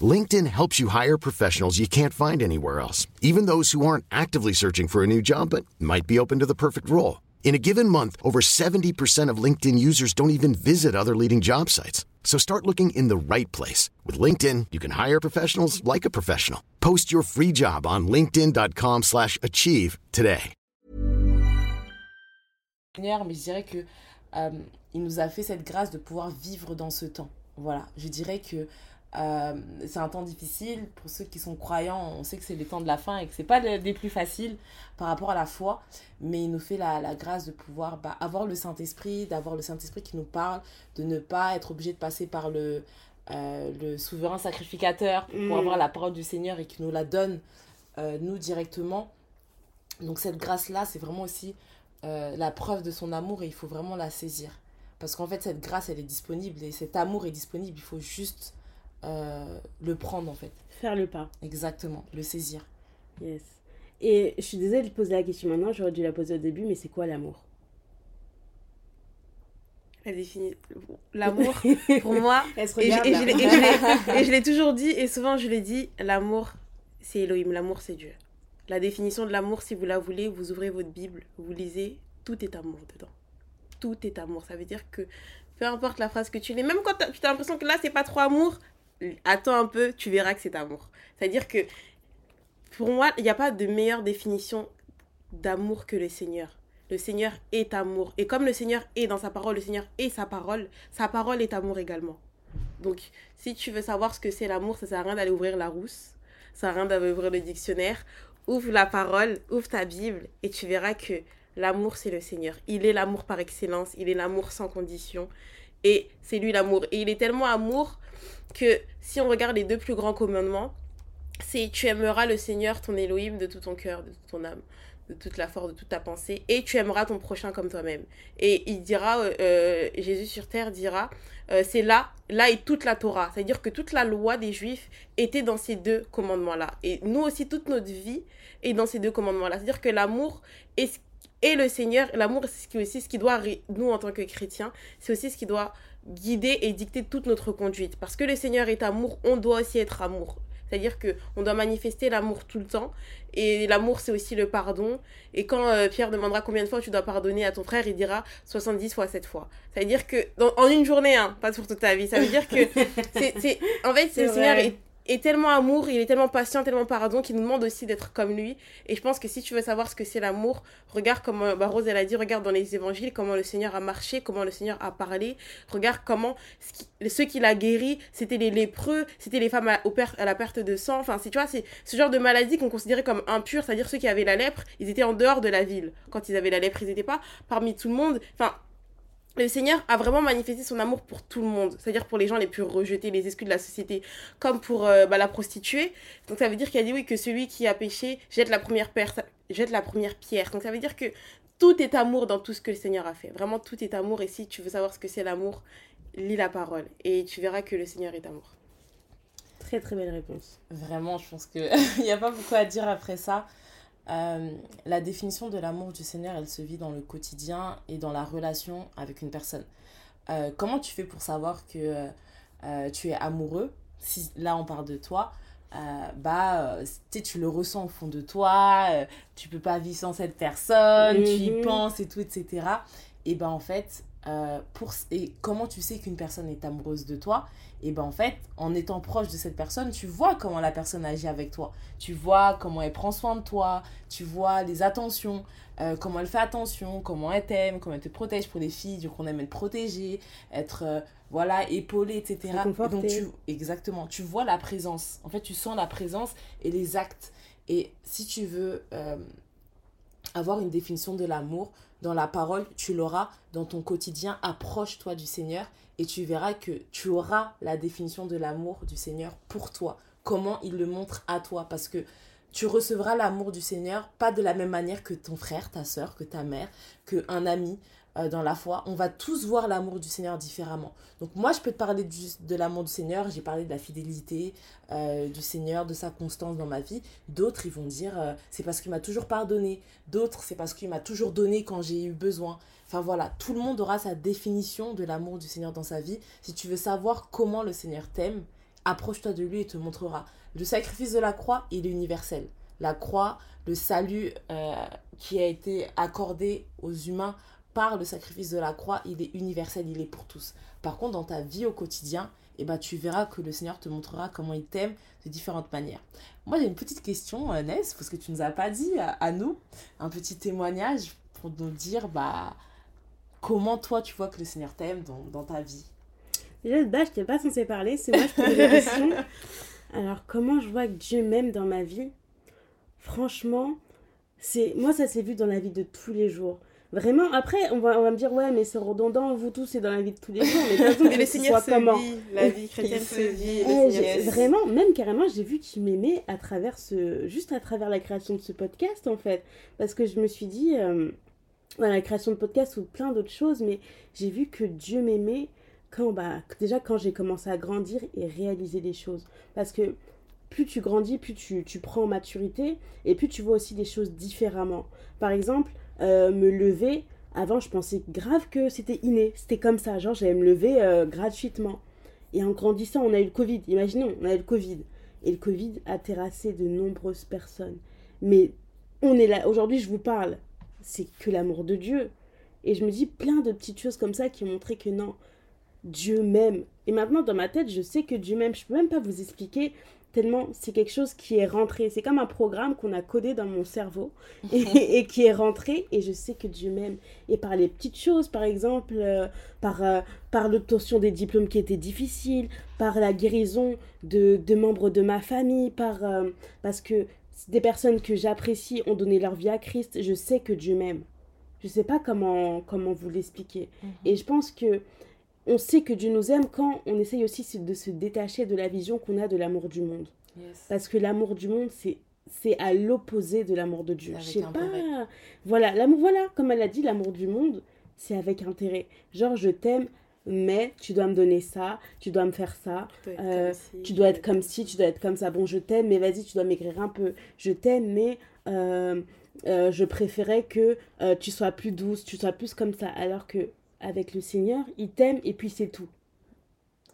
LinkedIn helps you hire professionals you can't find anywhere else, even those who aren't actively searching for a new job but might be open to the perfect role. In a given month, over 70% of LinkedIn users don't even visit other leading job sites. So start looking in the right place. With LinkedIn, you can hire professionals like a professional. Post your free job on linkedin.com slash achieve today. Mais je dirais que euh, il nous a fait cette grâce de pouvoir vivre dans ce temps. Voilà, je dirais que euh, c'est un temps difficile pour ceux qui sont croyants. On sait que c'est les temps de la fin et que c'est pas des plus faciles par rapport à la foi, mais il nous fait la, la grâce de pouvoir bah, avoir le Saint Esprit, d'avoir le Saint Esprit qui nous parle, de ne pas être obligé de passer par le euh, le souverain sacrificateur pour Mm. avoir la parole du Seigneur et qui nous la donne euh, nous directement. Donc cette grâce là, c'est vraiment aussi la preuve de son amour et il faut vraiment la saisir. Parce qu'en fait, cette grâce, elle est disponible et cet amour est disponible. Il faut juste euh, le prendre, en fait. Faire le pas. Exactement, le saisir. Yes. Et je suis désolée de poser la question maintenant, j'aurais dû la poser au début, mais c'est quoi l'amour? Elle définit l'amour pour moi. Elle se Et je, regarde, et je l'ai- toujours dit, et souvent je l'ai dit, l'amour, c'est Elohim, l'amour, c'est Dieu. La définition de l'amour, si vous la voulez, vous ouvrez votre Bible, vous lisez, tout est amour dedans. Tout est amour. Ça veut dire que peu importe la phrase que tu lis, même quand tu as l'impression que là, c'est pas trop amour, attends un peu, tu verras que c'est amour. C'est-à-dire que pour moi, il n'y a pas de meilleure définition d'amour que le Seigneur. Le Seigneur est amour. Et comme le Seigneur est dans sa parole, le Seigneur est sa parole, sa parole est amour également. Donc, si tu veux savoir ce que c'est l'amour, ça sert à rien d'aller ouvrir la rousse, ça sert à rien d'aller ouvrir le dictionnaire. Ouvre la parole, ouvre ta Bible, et tu verras que l'amour, c'est le Seigneur. Il est l'amour par excellence, il est l'amour sans condition, et c'est lui l'amour. Et il est tellement amour que si on regarde les deux plus grands commandements, c'est tu aimeras le Seigneur, ton Elohim, de tout ton cœur, de toute ton âme, de toute la force, de toute ta pensée, et tu aimeras ton prochain comme toi-même. Et il dira, euh, euh, Jésus sur terre dira, euh, c'est là, là est toute la Torah. C'est-à-dire que toute la loi des Juifs était dans ces deux commandements-là. Et nous aussi, toute notre vie est dans ces deux commandements-là. C'est-à-dire que l'amour est et le Seigneur, l'amour, c'est aussi ce qui doit, nous en tant que chrétiens, c'est aussi ce qui doit guider et dicter toute notre conduite. Parce que le Seigneur est amour, on doit aussi être amour. C'est-à-dire que on doit manifester l'amour tout le temps. Et l'amour, c'est aussi le pardon. Et quand euh, Pierre demandera combien de fois tu dois pardonner à ton frère, il dira 70 fois 7 fois. C'est-à-dire que, en une journée, hein, pas sur toute ta vie. Ça veut dire que, c'est, en fait, le Seigneur est est tellement amour, il est tellement patient, tellement pardon, qu'il nous demande aussi d'être comme lui. Et je pense que si tu veux savoir ce que c'est l'amour, regarde comment, bah Rose elle a dit, regarde dans les évangiles comment le Seigneur a marché, comment le Seigneur a parlé. Regarde comment ceux qu'il a guéris, c'était les lépreux, c'était les femmes à, la perte de sang. Enfin, tu vois, c'est ce genre de maladie qu'on considérait comme impure, c'est-à-dire ceux qui avaient la lèpre, ils étaient en dehors de la ville. Quand ils avaient la lèpre, ils n'étaient pas parmi tout le monde. Enfin, le Seigneur a vraiment manifesté son amour pour tout le monde, c'est-à-dire pour les gens les plus rejetés, les exclus de la société, comme pour euh, bah, la prostituée. Donc ça veut dire qu'il a dit oui que celui qui a péché jette la première, jette la première pierre. Donc ça veut dire que tout est amour dans tout ce que le Seigneur a fait. Vraiment tout est amour. Et si tu veux savoir ce que c'est l'amour, lis la parole et tu verras que le Seigneur est amour. Très très belle réponse. Vraiment, je pense qu'il n'y a pas beaucoup à dire après ça. Euh, la définition de l'amour du Seigneur, elle se vit dans le quotidien et dans la relation avec une personne. Euh, comment tu fais pour savoir que euh, tu es amoureux? Si là on parle de toi, bah tu le ressens au fond de toi, tu peux pas vivre sans cette personne, tu y mhm. penses et tout, etc. Et ben en fait, pour, et comment tu sais qu'une personne est amoureuse de toi? Et ben en fait, en étant proche de cette personne, tu vois comment la personne agit avec toi. Tu vois comment elle prend soin de toi, tu vois les attentions, euh, comment elle fait attention, comment elle t'aime, comment elle te protège pour les filles, coup on aime être protégée, être euh, voilà, épaulée, etc. donc tu, exactement, tu vois la présence. En fait, tu sens la présence et les actes. Et si tu veux euh, avoir une définition de l'amour, dans la parole, tu l'auras dans ton quotidien. Approche-toi du Seigneur et tu verras que tu auras la définition de l'amour du Seigneur pour toi. Comment il le montre à toi. Parce que tu recevras l'amour du Seigneur pas de la même manière que ton frère, ta soeur, que ta mère, que un ami. Euh, dans la foi, on va tous voir l'amour du Seigneur différemment. Donc moi, je peux te parler de l'amour du Seigneur, j'ai parlé de la fidélité euh, du Seigneur, de sa constance dans ma vie. D'autres, ils vont dire, euh, c'est parce qu'il m'a toujours pardonné. D'autres, c'est parce qu'il m'a toujours donné quand j'ai eu besoin. Enfin voilà, tout le monde aura sa définition de l'amour du Seigneur dans sa vie. Si tu veux savoir comment le Seigneur t'aime, approche-toi de lui et te montrera. Le sacrifice de la croix, il est universel. La croix, le salut qui a été accordé aux humains par le sacrifice de la croix, il est universel, il est pour tous. Par contre, dans ta vie au quotidien, eh ben, tu verras que le Seigneur te montrera comment il t'aime de différentes manières. Moi, j'ai une petite question, euh, Ness, parce que tu ne nous as pas dit à, nous, un petit témoignage pour nous dire bah, comment toi tu vois que le Seigneur t'aime dans, dans, ta vie. Déjà, je n'étais pas censée parler, c'est moi qui pose la question. Alors, comment je vois que Dieu m'aime dans ma vie? Franchement, c'est moi, ça s'est vu dans la vie de tous les jours. Vraiment, après, on va, on va me dire, ouais, mais c'est redondant, vous tous, c'est dans la vie de tous les jours. Mais, mais le Seigneur se comment vit, la vie chrétienne se vit. vraiment, même carrément, j'ai vu qu'il m'aimait à travers ce, juste à travers la création de ce podcast, en fait. Parce que je me suis dit, euh, la création de podcast ou plein d'autres choses, mais j'ai vu que Dieu m'aimait quand, bah, déjà quand j'ai commencé à grandir et réaliser des choses. Parce que plus tu grandis, plus tu, tu prends en maturité et plus tu vois aussi des choses différemment. Par exemple, euh, me lever, avant je pensais grave que c'était inné, c'était comme ça, genre j'allais me lever euh, gratuitement. Et en grandissant, on a eu le Covid, imaginons, on a eu le Covid. Et le Covid a terrassé de nombreuses personnes. Mais on est là, aujourd'hui je vous parle, c'est que l'amour de Dieu. Et je me dis plein de petites choses comme ça qui ont montré que non, Dieu m'aime. Et maintenant, dans ma tête, je sais que Dieu m'aime. Je peux même pas vous expliquer tellement c'est quelque chose qui est rentré. C'est comme un programme qu'on a codé dans mon cerveau et, qui est rentré et je sais que Dieu m'aime. Et par les petites choses, par exemple, euh, par, euh, par l'obtention des diplômes qui étaient difficiles, par la guérison de, de membres de ma famille, par, euh, parce que des personnes que j'apprécie ont donné leur vie à Christ, je sais que Dieu m'aime. Je sais pas comment, comment vous l'expliquer. Mhm. Et je pense que on sait que Dieu nous aime quand on essaye aussi de se détacher de la vision qu'on a de l'amour du monde. Parce que l'amour du monde, c'est c'est à l'opposé de l'amour de Dieu. Je sais pas. Voilà, l'amour, voilà, comme elle a dit, l'amour du monde, c'est avec intérêt. Genre, je t'aime, mais tu dois me donner ça, tu dois me faire ça, Tu dois être euh, comme ci, tu dois être comme ci, tu dois être comme ça. Bon, je t'aime, mais vas-y, tu dois maigrir un peu. Je t'aime, mais euh, euh, je préférais que euh, tu sois plus douce, tu sois plus comme ça. Alors que avec le Seigneur, il t'aime et puis c'est tout,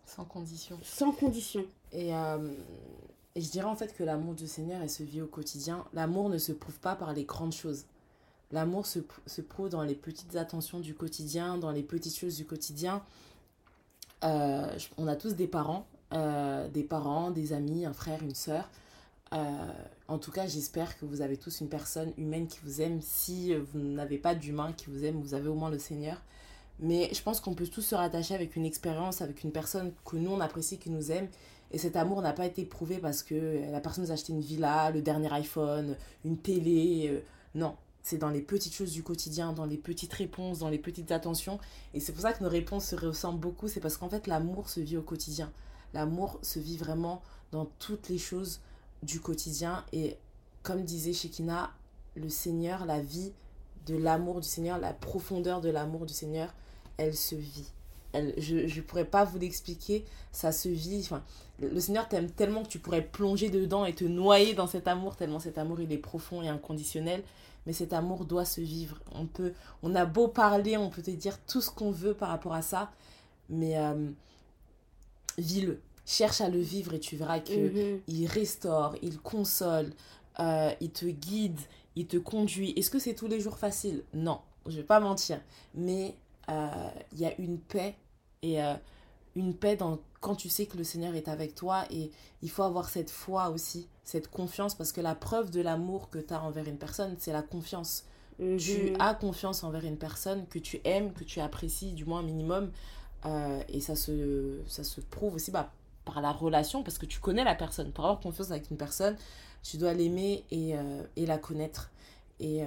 Sans condition. sans condition. Et, euh, et je dirais en fait que l'amour du Seigneur, elle se vit au quotidien. L'amour ne se prouve pas par les grandes choses. L'amour se, se prouve dans les petites attentions du quotidien, dans les petites choses du quotidien. Euh, on a tous des parents, euh, des parents, des amis, un frère, une sœur. Euh, en tout cas, j'espère que vous avez tous une personne humaine qui vous aime. Si vous n'avez pas d'humain qui vous aime, vous avez au moins le Seigneur. Mais je pense qu'on peut tous se rattacher avec une expérience, avec une personne que nous on apprécie, qui nous aime. Et cet amour n'a pas été prouvé parce que la personne nous a acheté une villa, le dernier iPhone, une télé. non, c'est dans les petites choses du quotidien, dans les petites réponses, dans les petites attentions. Et c'est pour ça que nos réponses se ressemblent beaucoup. C'est parce qu'en fait, l'amour se vit au quotidien. L'amour se vit vraiment dans toutes les choses du quotidien. Et comme disait Shekina, le Seigneur, la vie de l'amour du Seigneur, la profondeur de l'amour du Seigneur, elle se vit. Elle, je ne pourrais pas vous l'expliquer, ça se vit. Enfin, le Seigneur t'aime tellement que tu pourrais plonger dedans et te noyer dans cet amour, tellement cet amour il est profond et inconditionnel. Mais cet amour doit se vivre. On, peut, on a beau parler, on peut te dire tout ce qu'on veut par rapport à ça, mais euh, vis-le. Cherche à le vivre et tu verras que Mhm. il restaure, il console, euh, il te guide, il te conduit. Est-ce que c'est tous les jours facile? Non, je vais pas mentir. Mais euh, il y a une paix et euh, une paix dans, quand tu sais que le Seigneur est avec toi et il faut avoir cette foi aussi, cette confiance parce que la preuve de l'amour que tu as envers une personne, c'est la confiance. Tu Mhm. as confiance envers une personne que tu aimes, que tu apprécies du moins un minimum euh, et ça se, ça se prouve aussi bah, par la relation parce que tu connais la personne. Pour avoir confiance avec une personne, tu dois l'aimer et, euh, et la connaître. Et, euh,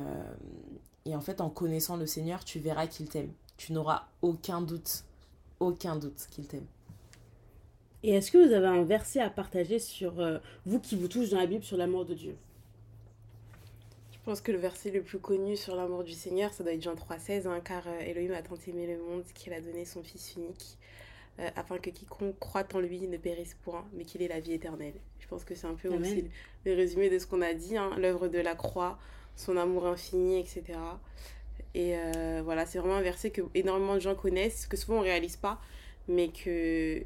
et en fait, en connaissant le Seigneur, tu verras qu'il t'aime. Tu n'auras aucun doute, aucun doute qu'il t'aime. Et est-ce que vous avez un verset à partager sur euh, vous qui vous touche dans la Bible sur l'amour de Dieu? Je pense que le verset le plus connu sur l'amour du Seigneur, ça doit être Jean 3,16, hein, car euh, Elohim a tant aimé le monde qu'il a donné son Fils unique, euh, afin que quiconque croit en lui ne périsse point, mais qu'il ait la vie éternelle. Je pense que c'est un peu Amen. aussi le, résumé de ce qu'on a dit, hein, l'œuvre de la croix, son amour infini, etc. Et voilà, c'est vraiment un verset que énormément de gens connaissent, que souvent on réalise pas, mais que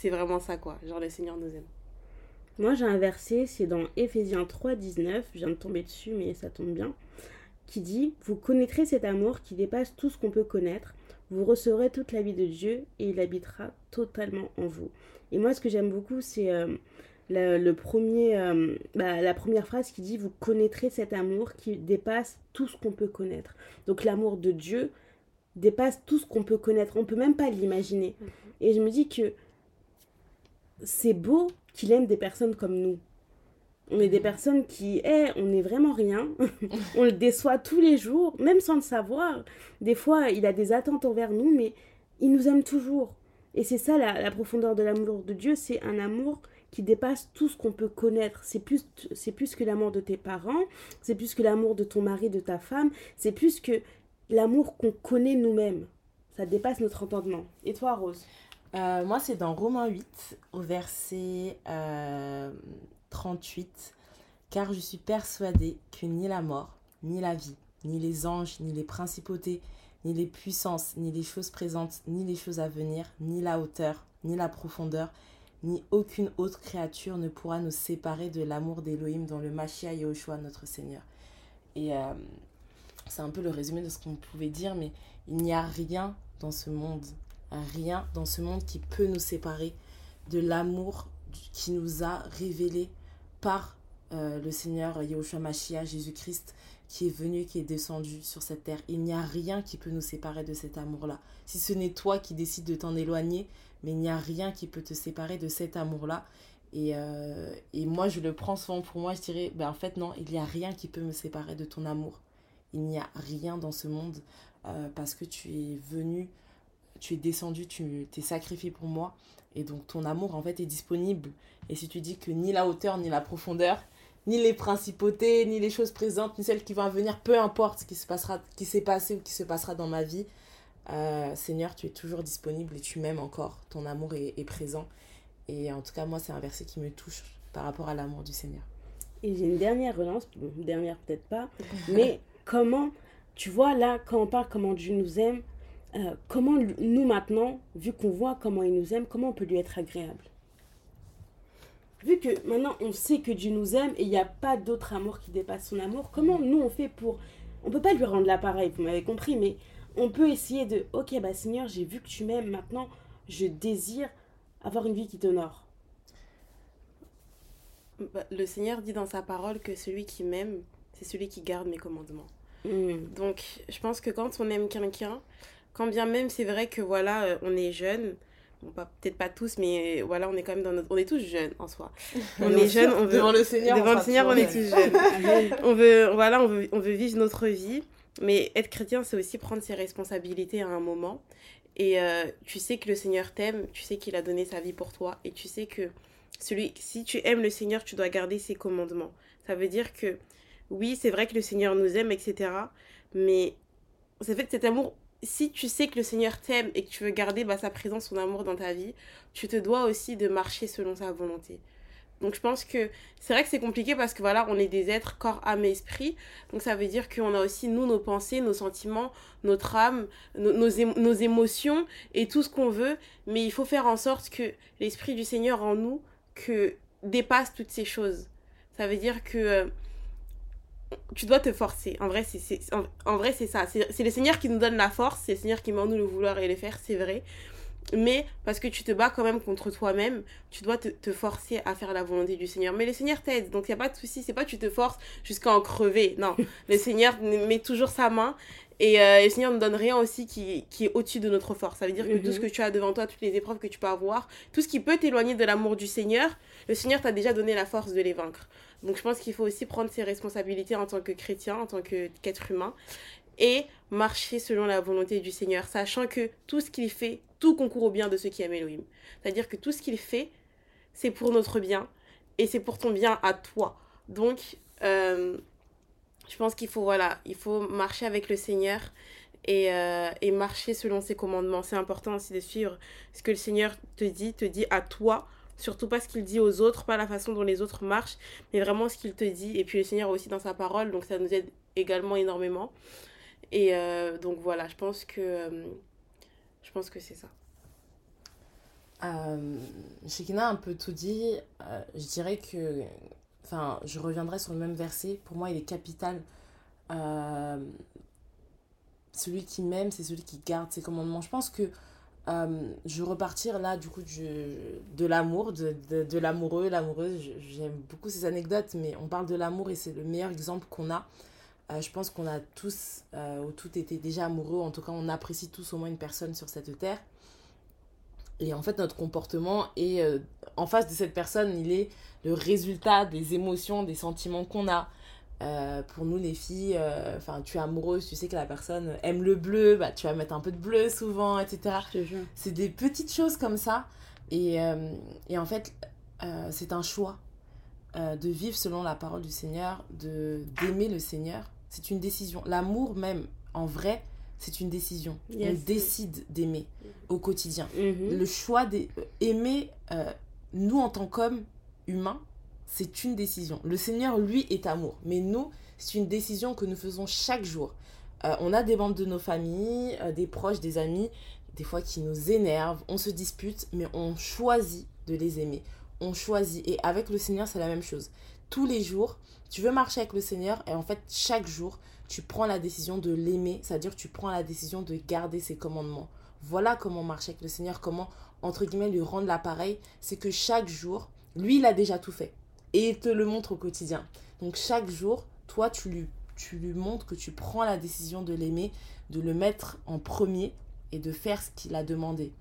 c'est vraiment ça, quoi. Genre, le Seigneur nous aime. Moi, j'ai un verset, c'est dans Éphésiens 3, 19, je viens de tomber dessus, mais ça tombe bien, qui dit Vous connaîtrez cet amour qui dépasse tout ce qu'on peut connaître, vous recevrez toute la vie de Dieu et il habitera totalement en vous. Et moi, ce que j'aime beaucoup, c'est euh, le, le premier, euh, bah, la première phrase qui dit Vous connaîtrez cet amour qui dépasse tout ce qu'on peut connaître. Donc, l'amour de Dieu dépasse tout ce qu'on peut connaître. On peut même pas l'imaginer. Et je me dis que c'est beau qu'il aime des personnes comme nous. On est des personnes qui, eh, on n'est vraiment rien. on le déçoit tous les jours, même sans le savoir. Des fois, il a des attentes envers nous, mais il nous aime toujours. Et c'est ça la, la profondeur de l'amour de Dieu, c'est un amour qui dépasse tout ce qu'on peut connaître. C'est plus, c'est plus que l'amour de tes parents, c'est plus que l'amour de ton mari, de ta femme, c'est plus que l'amour qu'on connaît nous-mêmes. Ça dépasse notre entendement. Et toi, Rose? Euh, moi, c'est dans Romains 8, au verset euh, 38. Car je suis persuadée que ni la mort, ni la vie, ni les anges, ni les principautés, ni les puissances, ni les choses présentes, ni les choses à venir, ni la hauteur, ni la profondeur, ni aucune autre créature ne pourra nous séparer de l'amour d'Élohim dans le Machia Yahushua, notre Seigneur. Et euh, c'est un peu le résumé de ce qu'on pouvait dire, mais il n'y a rien dans ce monde, rien dans ce monde qui peut nous séparer de l'amour qui nous a révélé par euh, le Seigneur Yahushua Mashiach, Jésus-Christ, qui est venu, qui est descendu sur cette terre. Il n'y a rien qui peut nous séparer de cet amour-là. Si ce n'est toi qui décides de t'en éloigner, mais il n'y a rien qui peut te séparer de cet amour-là. Et, euh, et moi, je le prends souvent pour moi, je dirais, ben, en fait, non, il n'y a rien qui peut me séparer de ton amour. Il n'y a rien dans ce monde euh, parce que tu es venu, tu es descendu, tu t'es sacrifié pour moi. Et donc ton amour en fait est disponible. Et si tu dis que ni la hauteur ni la profondeur, ni les principautés, ni les choses présentes, ni celles qui vont venir, peu importe ce qui se passera, qui s'est passé ou qui se passera dans ma vie, euh, Seigneur, tu es toujours disponible et tu m'aimes encore. Ton amour est, est, présent. Et en tout cas, moi, c'est un verset qui me touche par rapport à l'amour du Seigneur. Et j'ai une dernière relance, une dernière peut-être pas, mais comment, tu vois là, quand on parle comment Dieu nous aime, euh, comment nous maintenant, vu qu'on voit comment il nous aime, comment on peut lui être agréable? Vu que maintenant on sait que Dieu nous aime et il n'y a pas d'autre amour qui dépasse son amour, comment nous on fait pour... On peut pas lui rendre l'appareil, vous m'avez compris, mais on peut essayer de, ok, bah Seigneur, j'ai vu que tu m'aimes, maintenant je désire avoir une vie qui t'honore. Bah, le Seigneur dit dans sa parole que celui qui m'aime, c'est celui qui garde mes commandements. Mm. Donc, je pense que quand on aime quelqu'un, quand bien même c'est vrai que voilà, euh, on est jeune, bon, peut-être pas tous, mais voilà, on est quand même dans notre... On est tous jeunes en soi. On est jeunes, on veut... Devant le Seigneur, devant le Seigneur on est tous jeunes. on veut, voilà, on veut, on veut vivre notre vie. Mais être chrétien, c'est aussi prendre ses responsabilités à un moment. Et euh, tu sais que le Seigneur t'aime, tu sais qu'il a donné sa vie pour toi, et tu sais que celui, si tu aimes le Seigneur, tu dois garder ses commandements. Ça veut dire que, oui, c'est vrai que le Seigneur nous aime, etc. Mais ça fait que cet amour, si tu sais que le Seigneur t'aime et que tu veux garder bah, sa présence, son amour dans ta vie, tu te dois aussi de marcher selon sa volonté. Donc je pense que c'est vrai que c'est compliqué parce que voilà, on est des êtres corps, âme et esprit. Donc ça veut dire qu'on a aussi nous nos pensées, nos sentiments, notre âme, nos, nos, émotions et tout ce qu'on veut. Mais il faut faire en sorte que l'esprit du Seigneur en nous que dépasse toutes ces choses. Ça veut dire que euh, tu dois te forcer. En vrai, c'est en, en, vrai c'est ça. C'est le Seigneur qui nous donne la force, c'est le Seigneur qui met en nous le vouloir et le faire, c'est vrai. Mais parce que tu te bats quand même contre toi-même, tu dois te, te, forcer à faire la volonté du Seigneur. Mais le Seigneur t'aide, donc il n'y a pas de souci. C'est pas tu te forces jusqu'à en crever. Non, le Seigneur met toujours sa main et euh, le Seigneur ne donne rien aussi qui, qui est au-dessus de notre force. Ça veut dire que tout ce mhm. que tu as devant toi, toutes les épreuves que tu peux avoir, tout ce qui peut t'éloigner de l'amour du Seigneur, le Seigneur t'a déjà donné la force de les vaincre. Donc je pense qu'il faut aussi prendre ses responsabilités en tant que chrétien, en tant qu'être humain, et marcher selon la volonté du Seigneur, sachant que tout ce qu'il fait, tout concourt au bien de ceux qui aiment Elohim. C'est-à-dire que tout ce qu'il fait, c'est pour notre bien, et c'est pour ton bien à toi. Donc, euh, je pense qu'il faut, voilà, il faut marcher avec le Seigneur et, euh, et marcher selon ses commandements. C'est important aussi de suivre ce que le Seigneur te dit, te dit à toi, surtout pas ce qu'il dit aux autres, pas la façon dont les autres marchent, mais vraiment ce qu'il te dit. Et puis le Seigneur aussi dans sa parole, donc ça nous aide également énormément. Et euh, donc voilà, je pense que, euh, je pense que c'est ça. Euh, Shekina a un peu tout dit. je dirais que enfin, je reviendrai sur le même verset. Pour moi, il est capital. Euh, celui qui m'aime, c'est celui qui garde ses commandements. Je pense que euh, je vais repartir là, du coup, du, de l'amour, de, de, l'amoureux, l'amoureuse. J'aime beaucoup ces anecdotes, mais on parle de l'amour et c'est le meilleur exemple qu'on a. Euh, je pense qu'on a tous, ou tout été déjà amoureux. En tout cas, on apprécie tous au moins une personne sur cette terre. Et en fait, notre comportement est en face de cette personne, il est le résultat des émotions, des sentiments qu'on a. Euh, pour nous les filles, euh, enfin tu es amoureuse, tu sais que la personne aime le bleu, bah, tu vas mettre un peu de bleu souvent, etc. C'est des petites choses comme ça. Et, euh, et en fait, c'est un choix de vivre selon la parole du Seigneur, de d'aimer le Seigneur. C'est une décision. L'amour même, en vrai, c'est une décision. On décide d'aimer au quotidien. Mm-hmm. Le choix d'aimer, nous en tant qu'hommes, humain, c'est une décision. Le Seigneur, lui, est amour. Mais nous, c'est une décision que nous faisons chaque jour. Euh, on a des membres de nos familles, euh, des proches, des amis, des fois qui nous énervent, on se dispute, mais on choisit de les aimer. On choisit. Et avec le Seigneur, c'est la même chose. Tous les jours, tu veux marcher avec le Seigneur et en fait, chaque jour, tu prends la décision de l'aimer, c'est-à-dire tu prends la décision de garder ses commandements. Voilà comment marcher avec le Seigneur, comment, entre guillemets, lui rendre l'appareil. C'est que chaque jour, lui, il a déjà tout fait. Et il te le montre au quotidien. Donc chaque jour, toi, tu lui, tu lui montres que tu prends la décision de l'aimer, de le mettre en premier et de faire ce qu'il a demandé.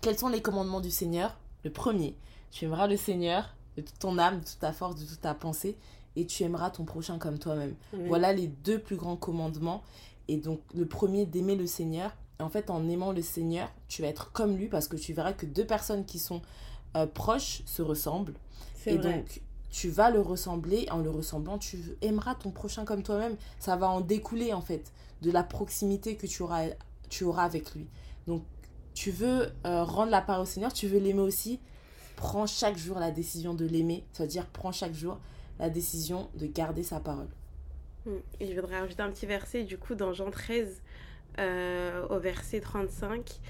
Quels sont les commandements du Seigneur? Le premier, tu aimeras le Seigneur de toute ton âme, de toute ta force, de toute ta pensée, et tu aimeras ton prochain comme toi-même. Voilà les deux plus grands commandements. Et donc le premier, d'aimer le Seigneur. en fait, en aimant le Seigneur, tu vas être comme lui parce que tu verras que deux personnes qui sont euh, proches se ressemblent. Et donc, tu vas le ressembler. En le ressemblant, tu aimeras ton prochain comme toi-même. Ça va en découler, en fait, de la proximité que tu auras, tu avec lui. Donc, tu veux euh, rendre la part au Seigneur, tu veux l'aimer aussi. Prends chaque jour la décision de l'aimer. C'est-à-dire, prends chaque jour la décision de garder sa parole. Hmm. Et je voudrais rajouter un petit verset, du coup, dans Jean 13, euh, au verset 35.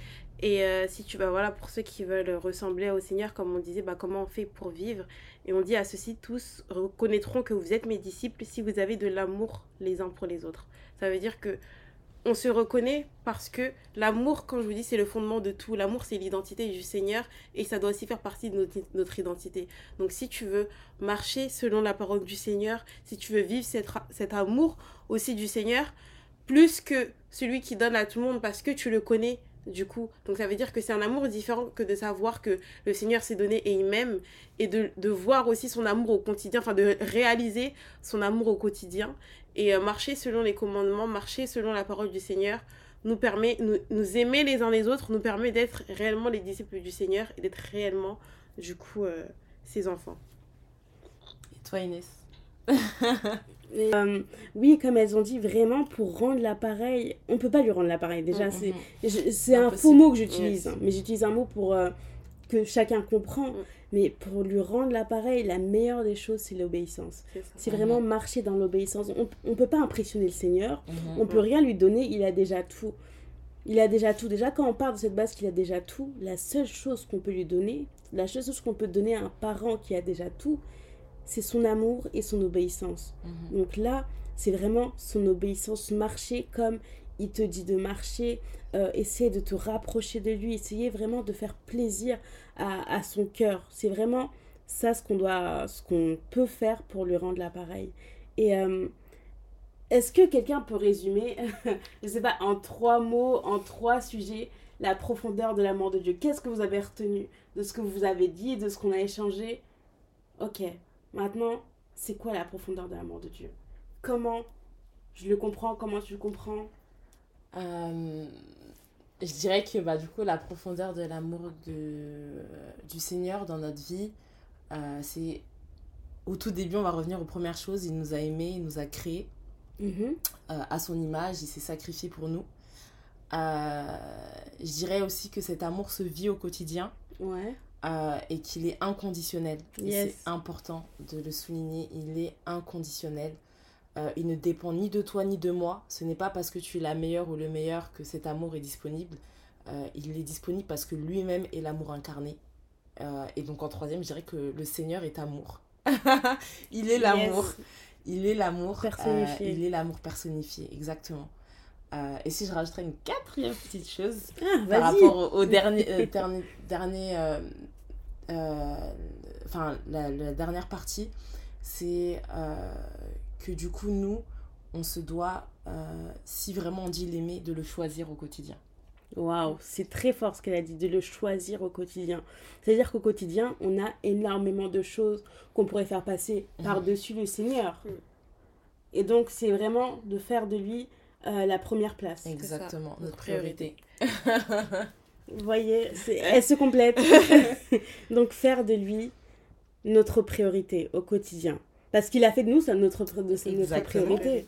Et euh, si tu vas, voilà, pour ceux qui veulent ressembler au Seigneur, comme on disait, bah, comment on fait pour vivre? Et on dit à ceux-ci, tous reconnaîtront que vous êtes mes disciples si vous avez de l'amour les uns pour les autres. Ça veut dire que on se reconnaît parce que l'amour, quand je vous dis, c'est le fondement de tout. L'amour, c'est l'identité du Seigneur et ça doit aussi faire partie de notre, notre, identité. Donc, si tu veux marcher selon la parole du Seigneur, si tu veux vivre cet, cet amour aussi du Seigneur, plus que celui qui donne à tout le monde parce que tu le connais, du coup. Donc ça veut dire que c'est un amour différent que de savoir que le Seigneur s'est donné et il m'aime et de, de, voir aussi son amour au quotidien, enfin de réaliser son amour au quotidien et euh, marcher selon les commandements, marcher selon la parole du Seigneur nous permet, nous, nous aimer les uns les autres, nous permet d'être réellement les disciples du Seigneur et d'être réellement, du coup, euh, ses enfants. Et toi Inès? euh, oui, comme elles ont dit, vraiment pour rendre l'appareil, on peut pas lui rendre l'appareil. Déjà, mm -hmm. c'est un faux mot que j'utilise, yes. hein, mais j'utilise un mot pour euh, que chacun comprend. Mm. Mais pour lui rendre l'appareil, la meilleure des choses, c'est l'obéissance. C'est vraiment mm -hmm. marcher dans l'obéissance. On ne peut pas impressionner le Seigneur, -hmm. on peut rien lui donner, il a déjà tout. Il a déjà tout. Déjà, quand on part de cette base qu'il a déjà tout, la seule chose qu'on peut lui donner, la seule chose qu'on peut donner à un parent qui a déjà tout, c'est son amour et son obéissance. Mmh. Donc là, c'est vraiment son obéissance, marcher comme il te dit de marcher, euh, essayer de te rapprocher de lui, essayer vraiment de faire plaisir à, à son cœur. C'est vraiment ça ce qu'on doit, ce qu'on peut faire pour lui rendre l'appareil. Et euh, est-ce que quelqu'un peut résumer, je sais pas, en trois mots, en trois sujets, la profondeur de l'amour de Dieu? Qu'est-ce que vous avez retenu de ce que vous avez dit, de ce qu'on a échangé? Ok, Maintenant, c'est quoi la profondeur de l'amour de Dieu? Comment je le comprends? Comment tu le comprends? Euh, Je dirais que bah, du coup, la profondeur de l'amour de, du Seigneur dans notre vie, euh, c'est au tout début, on va revenir aux premières choses. Il nous a aimés, il nous a créés mm -hmm. euh, à son image, il s'est sacrifié pour nous. je dirais aussi que cet amour se vit au quotidien. Ouais. Euh, et qu'il est inconditionnel. Yes. C'est important de le souligner, il est inconditionnel. Euh, il ne dépend ni de toi ni de moi. Ce n'est pas parce que tu es la meilleure ou le meilleur que cet amour est disponible. Euh, il est disponible parce que lui-même est l'amour incarné. et donc en troisième, je dirais que le Seigneur est amour. il est l'amour. Yes. Il est l'amour. Personnifié. il est l'amour personnifié, exactement. Euh, et si je rajouterais une quatrième petite chose ah, par rapport au, au dernier, euh, dernier, dernier enfin la, la, dernière partie, c'est que du coup nous, on se doit, si vraiment on dit l'aimer, de le choisir au quotidien. Waouh, c'est très fort ce qu'elle a dit, de le choisir au quotidien. C'est-à-dire qu'au quotidien, on a énormément de choses qu'on pourrait faire passer mmh. par-dessus le Seigneur. Mmh. Et donc, c'est vraiment de faire de lui euh, la première place. Exactement, notre priorité. Vous voyez, elle se complète. Donc faire de lui notre priorité au quotidien. Parce qu'il a fait de nous ça, notre, de, notre priorité.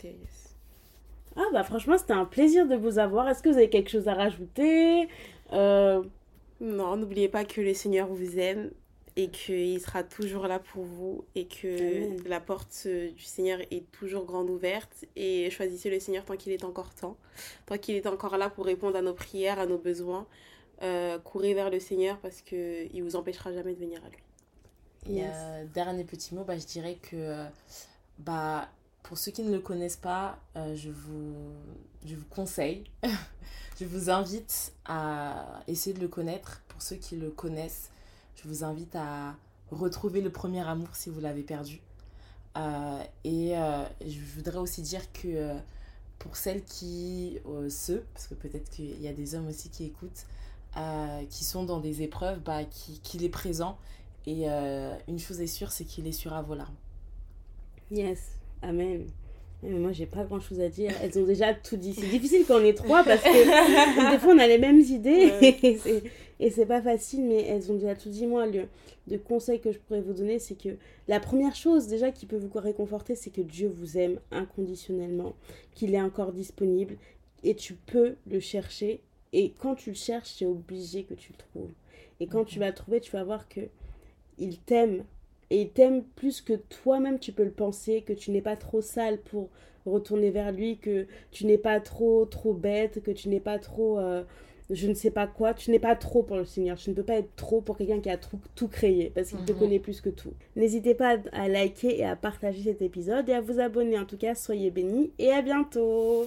Ah bah franchement, c'était un plaisir de vous avoir. Est-ce que vous avez quelque chose à rajouter euh... Non, n'oubliez pas que le Seigneur vous aime et qu'il sera toujours là pour vous et que Amen. la porte du Seigneur est toujours grande ouverte et choisissez le Seigneur tant qu'il est encore temps, tant qu'il est encore là pour répondre à nos prières, à nos besoins. Euh, courez vers le Seigneur parce qu'il vous empêchera jamais de venir à lui. Yes. Et euh, dernier petit mot, bah, je dirais que bah, pour ceux qui ne le connaissent pas, euh, je, vous, je vous conseille, je vous invite à essayer de le connaître. Pour ceux qui le connaissent, je vous invite à retrouver le premier amour si vous l'avez perdu. Euh, et euh, je voudrais aussi dire que euh, pour celles qui, ceux, parce que peut-être qu'il y a des hommes aussi qui écoutent, qui sont dans des épreuves, bah, qu'il qui est présent. Et une chose est sûre, c'est qu'il est sur à vos larmes. Yes, Amen. Mais moi, j'ai pas grand chose à dire. Elles ont déjà tout dit. C'est difficile quand on est trois parce que des fois, on a les mêmes idées et c'est- et c'est pas facile, mais elles ont déjà tout dit. Moi, le, le conseil que je pourrais vous donner, c'est que la première chose déjà qui peut vous réconforter, c'est que Dieu vous aime inconditionnellement, qu'il est encore disponible et tu peux le chercher. Et quand tu le cherches, c'est obligé que tu le trouves. Et quand tu vas le trouver, tu vas voir que il t'aime et il t'aime plus que toi-même tu peux le penser, que tu n'es pas trop sale pour retourner vers lui, que tu n'es pas trop trop bête, que tu n'es pas trop euh, je ne sais pas quoi, tu n'es pas trop pour le Seigneur, tu ne peux pas être trop pour quelqu'un qui a tout, tout créé parce qu'il te Mhm. connaît plus que tout. N'hésitez pas à à liker et à partager cet épisode et à vous abonner. En tout cas, soyez bénis et à bientôt.